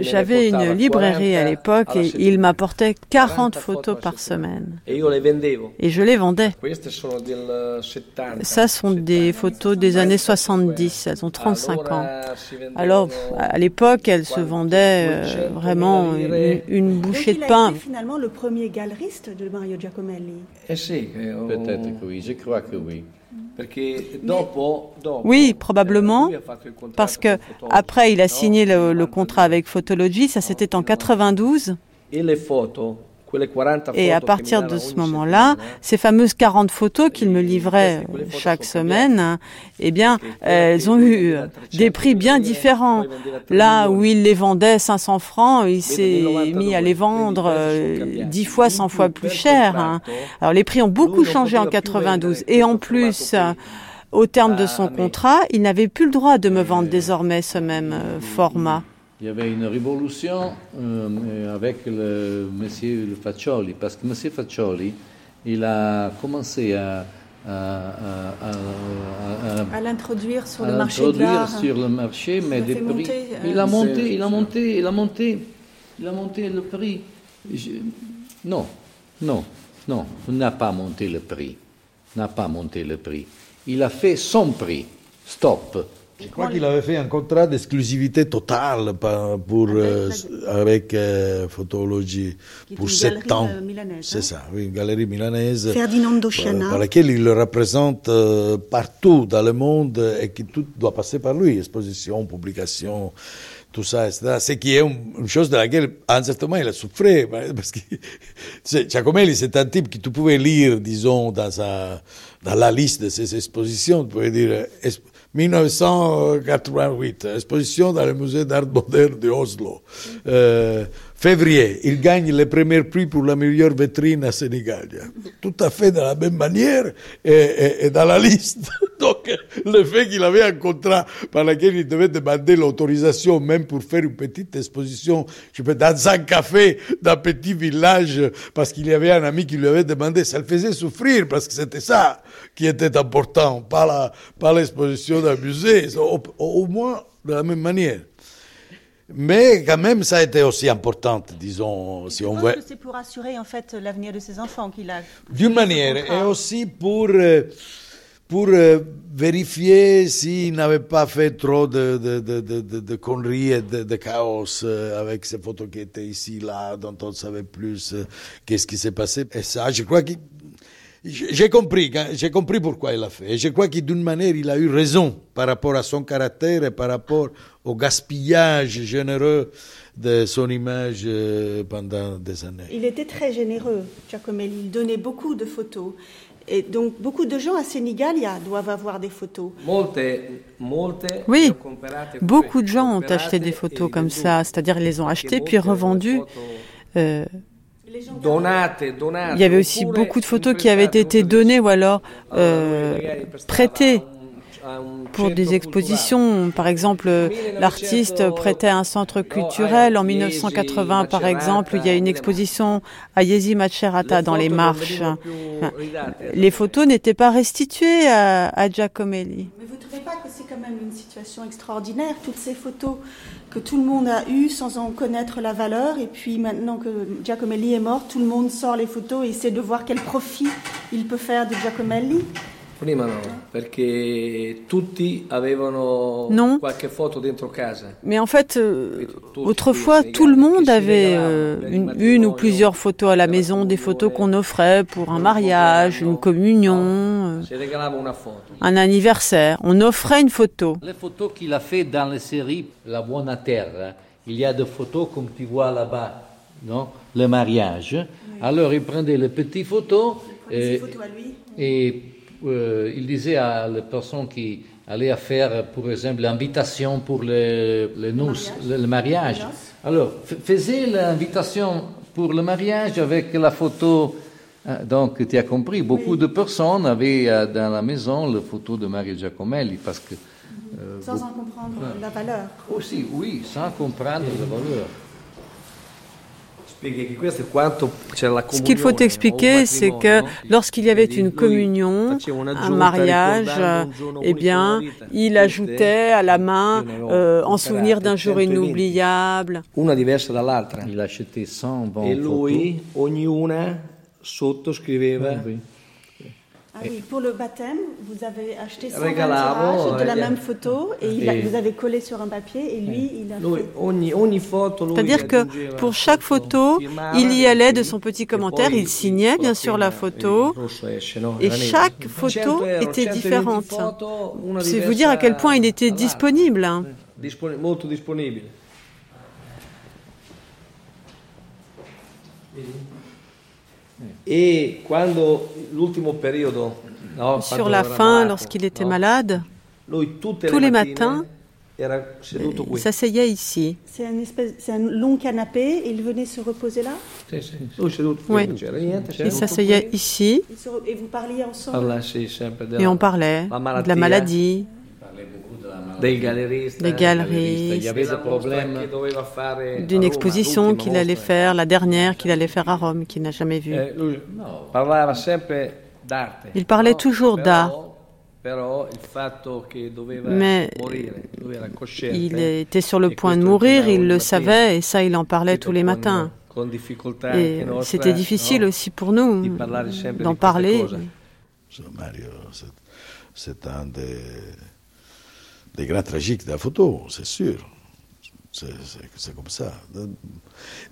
Speaker 6: J'avais une librairie à l'époque et il m'apportait 40 photos par semaine. Et je les vendais. Ça sont des photos des années 70, elles ont 35 ans. Alors, à l'époque, elles se vendaient euh, vraiment une, bouchée de pain.
Speaker 5: Finalement le premier galeriste de Mario Giacomelli.
Speaker 3: Eh Peut-être que oui, je crois que oui.
Speaker 6: Oui, probablement, parce que après il a signé le, contrat avec Photology, ça c'était en 92. Et à partir de ce moment-là, ces fameuses 40 photos qu'il me livrait chaque semaine, eh bien, elles ont eu des prix bien différents. Là où il les vendait 500 francs, il s'est mis à les vendre 10 fois, 100 fois plus cher. Hein. Alors les prix ont beaucoup changé en 92. Et en plus, au terme de son contrat, il n'avait plus le droit de me vendre désormais ce même euh, format
Speaker 3: il y avait une révolution euh, avec le monsieur Faccioli, parce que monsieur Faccioli, il a commencé à,
Speaker 5: à, l'introduire sur le marché de l'art.
Speaker 3: sur le marché, mais des prix. il a monté, il a monté, il a monté, il a monté le prix. non, non, non, il n'a pas monté le prix, n'a pas monté le prix. Il a fait son prix. Stop.
Speaker 8: Je crois qu'il avait fait un contrat d'exclusivité totale pour, avec, euh, Photologie pour sept ans. Euh, C'est ça, oui, une galerie milanaise.
Speaker 5: Ferdinando
Speaker 8: Par, laquelle il le représente euh, partout dans le monde et qui tout doit passer par lui, exposition, publication, tout ça, etc. Ce qui est une, chose de laquelle, à un certain moment, il a souffert. Parce que Giacomelli, c'est un type que tu pouvais lire, disons, dans, sa, dans la liste de ses expositions, tu pouvais dire 1988, exposition dans le musée d'art moderne de Oslo. Euh, février, il gagne le premier prix pour la meilleure vitrine à Sénégal. Tout à fait de la même manière et, dans la liste. Donc, le fait qu'il avait un contrat par lequel il devait demander l'autorisation même pour faire une petite exposition, je peux, dans un café d'un petit village, parce qu'il y avait un ami qui lui avait demandé, ça le faisait souffrir parce que c'était ça qui était important, pas l'exposition d'un musée, au, au moins de la même manière. Mais quand même, ça a été aussi important, disons,
Speaker 5: si on veut. C'est pour assurer en fait l'avenir de ses enfants qu'il a.
Speaker 8: D'une manière, et aussi pour euh, pour euh, vérifier s'il n'avait pas fait trop de, de, de, de, de conneries et de, chaos euh, avec ces photos qui étaient ici, là, dont on savait plus qu'est-ce qui s'est passé. Et ça, je crois que j'ai compris, j'ai compris pourquoi il l'a fait. Et je crois que d'une manière, il a eu raison par rapport à son caractère et par rapport au gaspillage généreux de son image euh, pendant des années.
Speaker 5: Il était très généreux, Giacomelli. Il donnait beaucoup de photos. Et donc, beaucoup de gens à Senigalia doivent avoir des photos.
Speaker 6: Oui, beaucoup de gens ont acheté des photos comme ça, c'est-à-dire ils les ont achetées puis revendues. Euh, il y avait aussi beaucoup de photos qui avaient été données ou alors euh, prêtées pour des expositions. Par exemple, l'artiste prêtait un centre culturel. En 1980, par exemple, il y a une exposition à Yezi Macerata dans les marches. Les photos n'étaient pas restituées à, à Giacomelli.
Speaker 5: Mais vous ne trouvez pas que c'est quand même une situation extraordinaire, toutes ces photos que tout le monde a eu sans en connaître la valeur. Et puis maintenant que Giacomelli est mort, tout le monde sort les photos et essaie de voir quel profit il peut faire de Giacomelli?
Speaker 6: Non. Mais en fait, euh, autrefois, tout le monde avait euh, une, ou plusieurs photos à la maison, des photos qu'on offrait pour un mariage, une communion, euh, un anniversaire. On offrait une photo.
Speaker 3: Les photos qu'il a fait dans les séries La Bonne Terre, hein. il y a des photos comme tu vois là-bas, non Le mariage. Alors il prenait les petites photos. Et, et euh, il disait à les personnes qui allaient faire, par exemple, l'invitation pour le, le, le, mariage. Alors, faisait l'invitation pour le mariage avec la photo. Hein, donc, tu as compris, beaucoup de personnes avaient euh, dans la maison la photo de Mario Giacomelli parce que.
Speaker 5: Euh, sans en comprendre la valeur.
Speaker 3: Aussi, oui, sans comprendre la valeur.
Speaker 6: Ce qu'il faut expliquer, c'est que lorsqu'il y avait une communion, un mariage, eh bien, il ajoutait à la main euh, en souvenir d'un jour inoubliable.
Speaker 3: Il achetait 100 bons
Speaker 15: Et lui, ognuna sottoscriveva
Speaker 5: ah oui, pour le baptême, vous avez acheté 120 tirages de la même photo et il vous avez collé sur un papier et lui, il a fait...
Speaker 6: C'est-à-dire que pour chaque photo, il y allait de son petit commentaire, il signait bien sûr la photo et chaque photo était différente. C'est vous dire à quel point il était disponible. Hein.
Speaker 15: Molto disponible. Et quando l'ultimo periodo,
Speaker 6: no, Sur la fin, lorsqu'il était no, malade, tous les matins, il s'asseyait ici.
Speaker 5: C'est un, un, long canapé et il venait se reposer là?
Speaker 6: Sì, sì. Oui. Il s'asseyait ici.
Speaker 5: Et vous parliez ensemble?
Speaker 6: Et on parlait de la maladie,
Speaker 15: des galeristes,
Speaker 6: des galeries, d'une exposition qu'il allait faire, la dernière qu'il allait faire à Rome, qu'il n'a jamais vue.
Speaker 15: Eh,
Speaker 6: Il parlait toujours d'art. Mais il était sur le point de mourir, il le savait, et ça, il en parlait tous les matins. Et c'était difficile aussi pour nous d'en parler.
Speaker 8: C'est un des des grands tragiques de la photo, c'est sûr. C'est comme ça.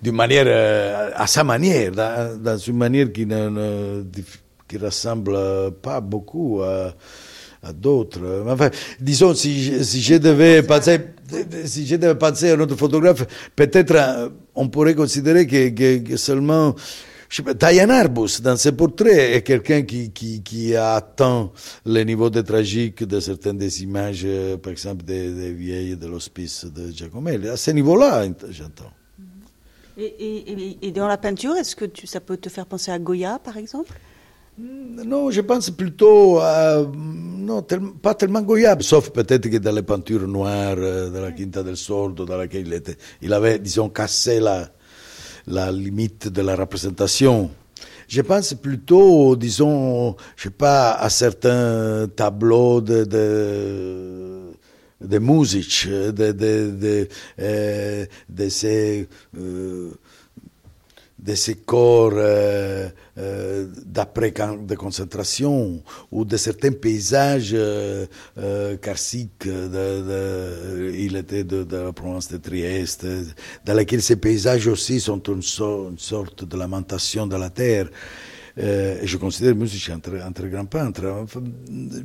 Speaker 8: D'une manière, euh, à sa manière, dans, une manière qui ne, qui ressemble pas beaucoup à, d'autres. Enfin, disons, si, je devais penser, si je devais penser à notre photographe, peut-être euh, on pourrait considérer que seulement Diane Arbus, dans ses portraits, est quelqu'un qui, qui, qui, a atteint le niveau de tragique de certaines des images, euh, par exemple, des, des vieilles de l'hospice de Giacomelli. À ce niveau-là, j'entends.
Speaker 5: Et, et, et, dans la peinture, est-ce que tu, ça peut te faire penser à Goya, par exemple?
Speaker 8: Mm, non, je pense plutôt à. Non, pas tellement Goya, sauf peut-être que dans les peintures noires euh, de la Quinta del Sordo, dans laquelle il, était, il avait, disons, cassé la, la limite de la représentation. Je pense plutôt, disons, je sais pas, à certains tableaux de, de, de musique, de, de, de, euh, de ces euh, de ces corps euh, euh, d'après de concentration ou de certains paysages euh, euh. De, il était de, la province de Trieste, dans lesquels ces paysages aussi sont une, sorte de lamentation de la terre. Euh, je considère Music un un très grand peintre.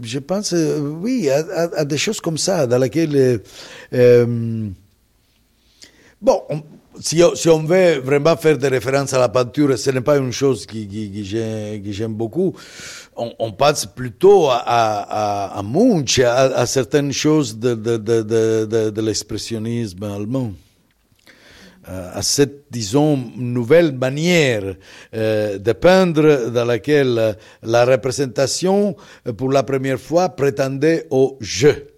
Speaker 8: Je pense, oui, à, des choses comme ça, dans lesquelles... Euh, bon, on, si, on veut vraiment faire des références à la peinture, ce n'est pas une chose qui, j'aime beaucoup. On, pense plutôt à, à, à Munch, à, certaines choses de, l'expressionnisme allemand euh, à cette, disons, nouvelle manière euh, de peindre dans laquelle la représentation, pour la première fois, prétendait au jeu.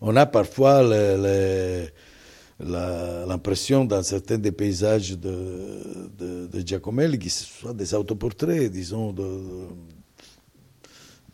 Speaker 8: On a parfois le, l'impression dans certains des paysages de, de, de Giacomelli qui soient des autoportraits, disons, de,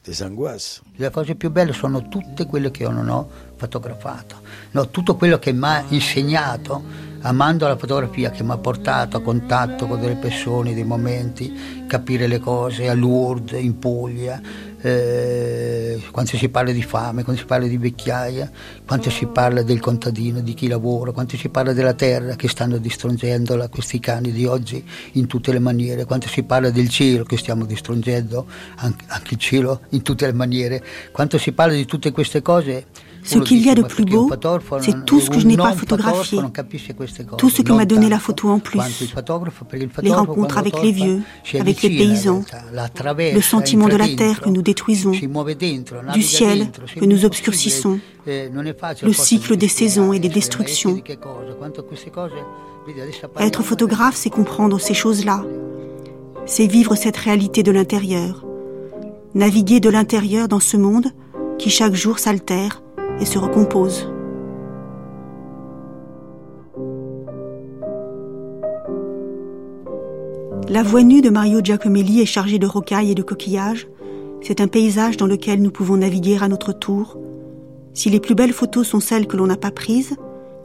Speaker 8: des angoisses.
Speaker 4: Le cose più belle sono tutte quelle che io non ho fotografato, no, tutto quello che mi ha insegnato, amando la fotografia, che mi ha portato a contatto con delle persone, dei momenti, capire le cose a Lourdes, in Puglia, eh, quando si parla di fame, quando si parla di vecchiaia, quando si parla del contadino, di chi lavora, quando si parla della terra che stanno distruggendola questi cani di oggi in tutte le maniere, quando si parla del cielo che stiamo distruggendo anche, anche il cielo in tutte le maniere, quando si parla di tutte queste cose
Speaker 5: Ce qu'il y a de plus beau, c'est tout ce que je n'ai pas photographié, tout ce que m'a donné la photo en plus, les rencontres avec les vieux, avec les paysans, le sentiment de la terre que nous détruisons, du ciel que nous obscurcissons, le cycle des saisons et des destructions. Être photographe, c'est comprendre ces choses-là, c'est vivre cette réalité de l'intérieur, naviguer de l'intérieur dans ce monde qui chaque jour s'altère et se recompose. La voie nue de Mario Giacomelli est chargée de rocailles et de coquillages. C'est un paysage dans lequel nous pouvons naviguer à notre tour. Si les plus belles photos sont celles que l'on n'a pas prises,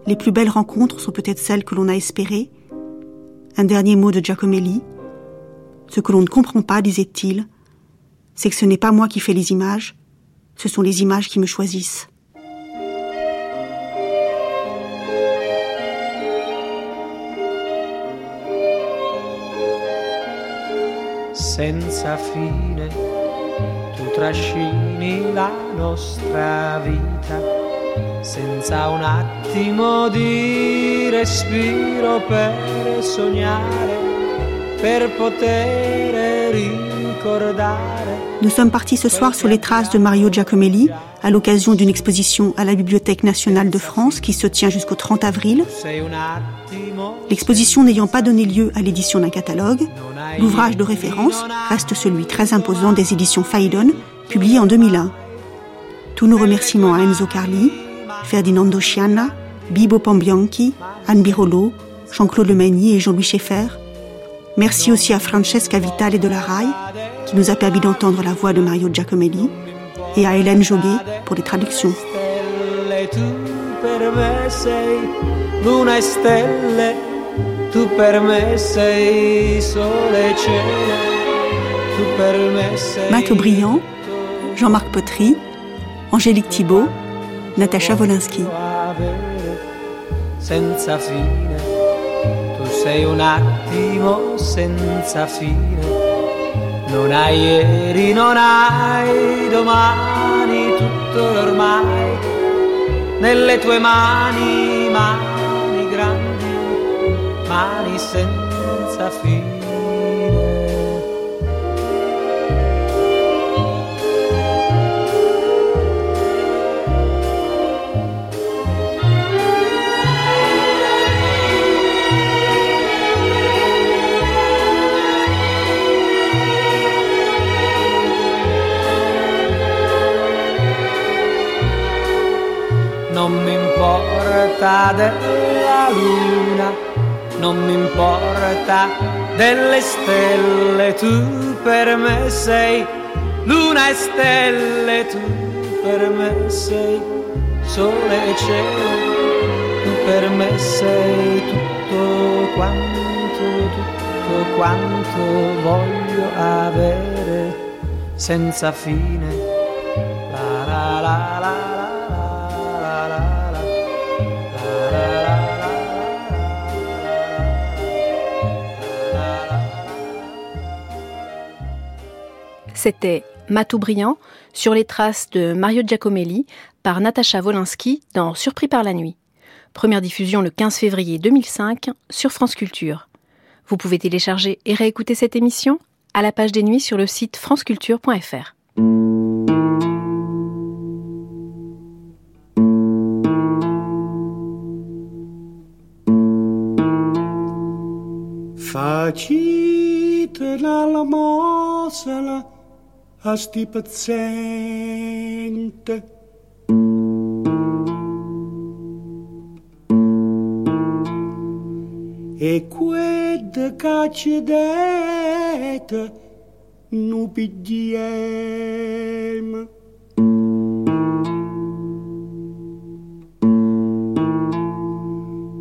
Speaker 5: les plus belles rencontres sont peut-être celles que l'on a espérées. Un dernier mot de Giacomelli. Ce que l'on ne comprend pas, disait-il, c'est que ce n'est pas moi qui fais les images, ce sont les images qui me choisissent.
Speaker 15: Senza fine, tu trascini la nostra vita, senza un attimo di respiro per sognare, per poter ricordare.
Speaker 5: Nous sommes partis ce soir sur les traces de Mario Giacomelli à l'occasion d'une exposition à la Bibliothèque nationale de France qui se tient jusqu'au 30 avril. L'exposition n'ayant pas donné lieu à l'édition d'un catalogue, l'ouvrage de référence reste celui très imposant des éditions Phaidon, publié en 2001. Tous nos remerciements à Enzo Carli, Ferdinando Scianna, Bibo Pambianchi, Anne Birolo, Jean-Claude Lemagny et Jean-Louis Schaeffer. Merci aussi à Francesca Vitale de la RAI, qui nous a permis d'entendre la voix de Mario Giacomelli, et à Hélène Joguet pour les traductions. Matt O'Brien, Jean-Marc Potry, Angélique Thibault, Natacha Wolinski.
Speaker 15: Senza fine, tu sei un attimo senza fine. Non hai ieri, non hai domani, tutto ormai nelle tue mani, mani grandi, mani senza fine. Non mi importa della luna, non mi importa delle stelle, tu per me sei luna e stelle, tu per me sei sole e cielo, tu per me sei tutto quanto, tutto quanto voglio avere senza fine. La la la
Speaker 2: C'était Matou Brillant sur les traces de Mario Giacomelli par Natacha Wolinski dans Surpris par la nuit. Première diffusion le 15 février 2005 sur France Culture. Vous pouvez télécharger et réécouter cette émission à la page des nuits sur le site franceculture.fr.
Speaker 15: a sti paziente. E qued cacedete nu pidiem.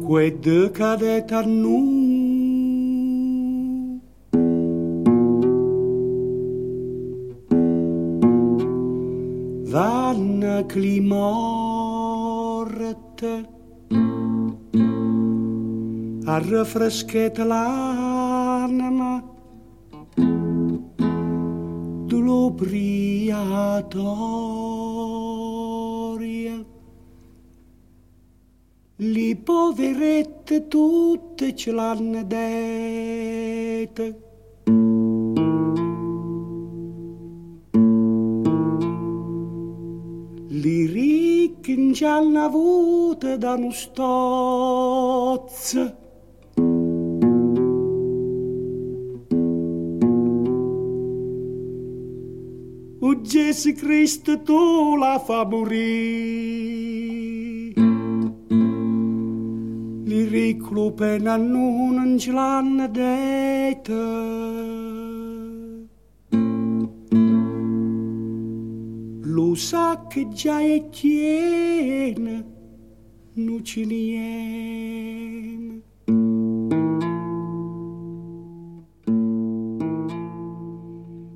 Speaker 15: Qued cadet a nu
Speaker 16: l'anima che li morte a rinfrescare l'anima dell'obriatoria li poverette tutte ce l'hanno dette li ricchi in gialla vute da nu. O Gesù Cristo tu la fa morire. Li ricchi non penannun in gialla. Lo sa che già è piena, non ci niente.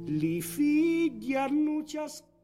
Speaker 16: Li figli hanno ciascuno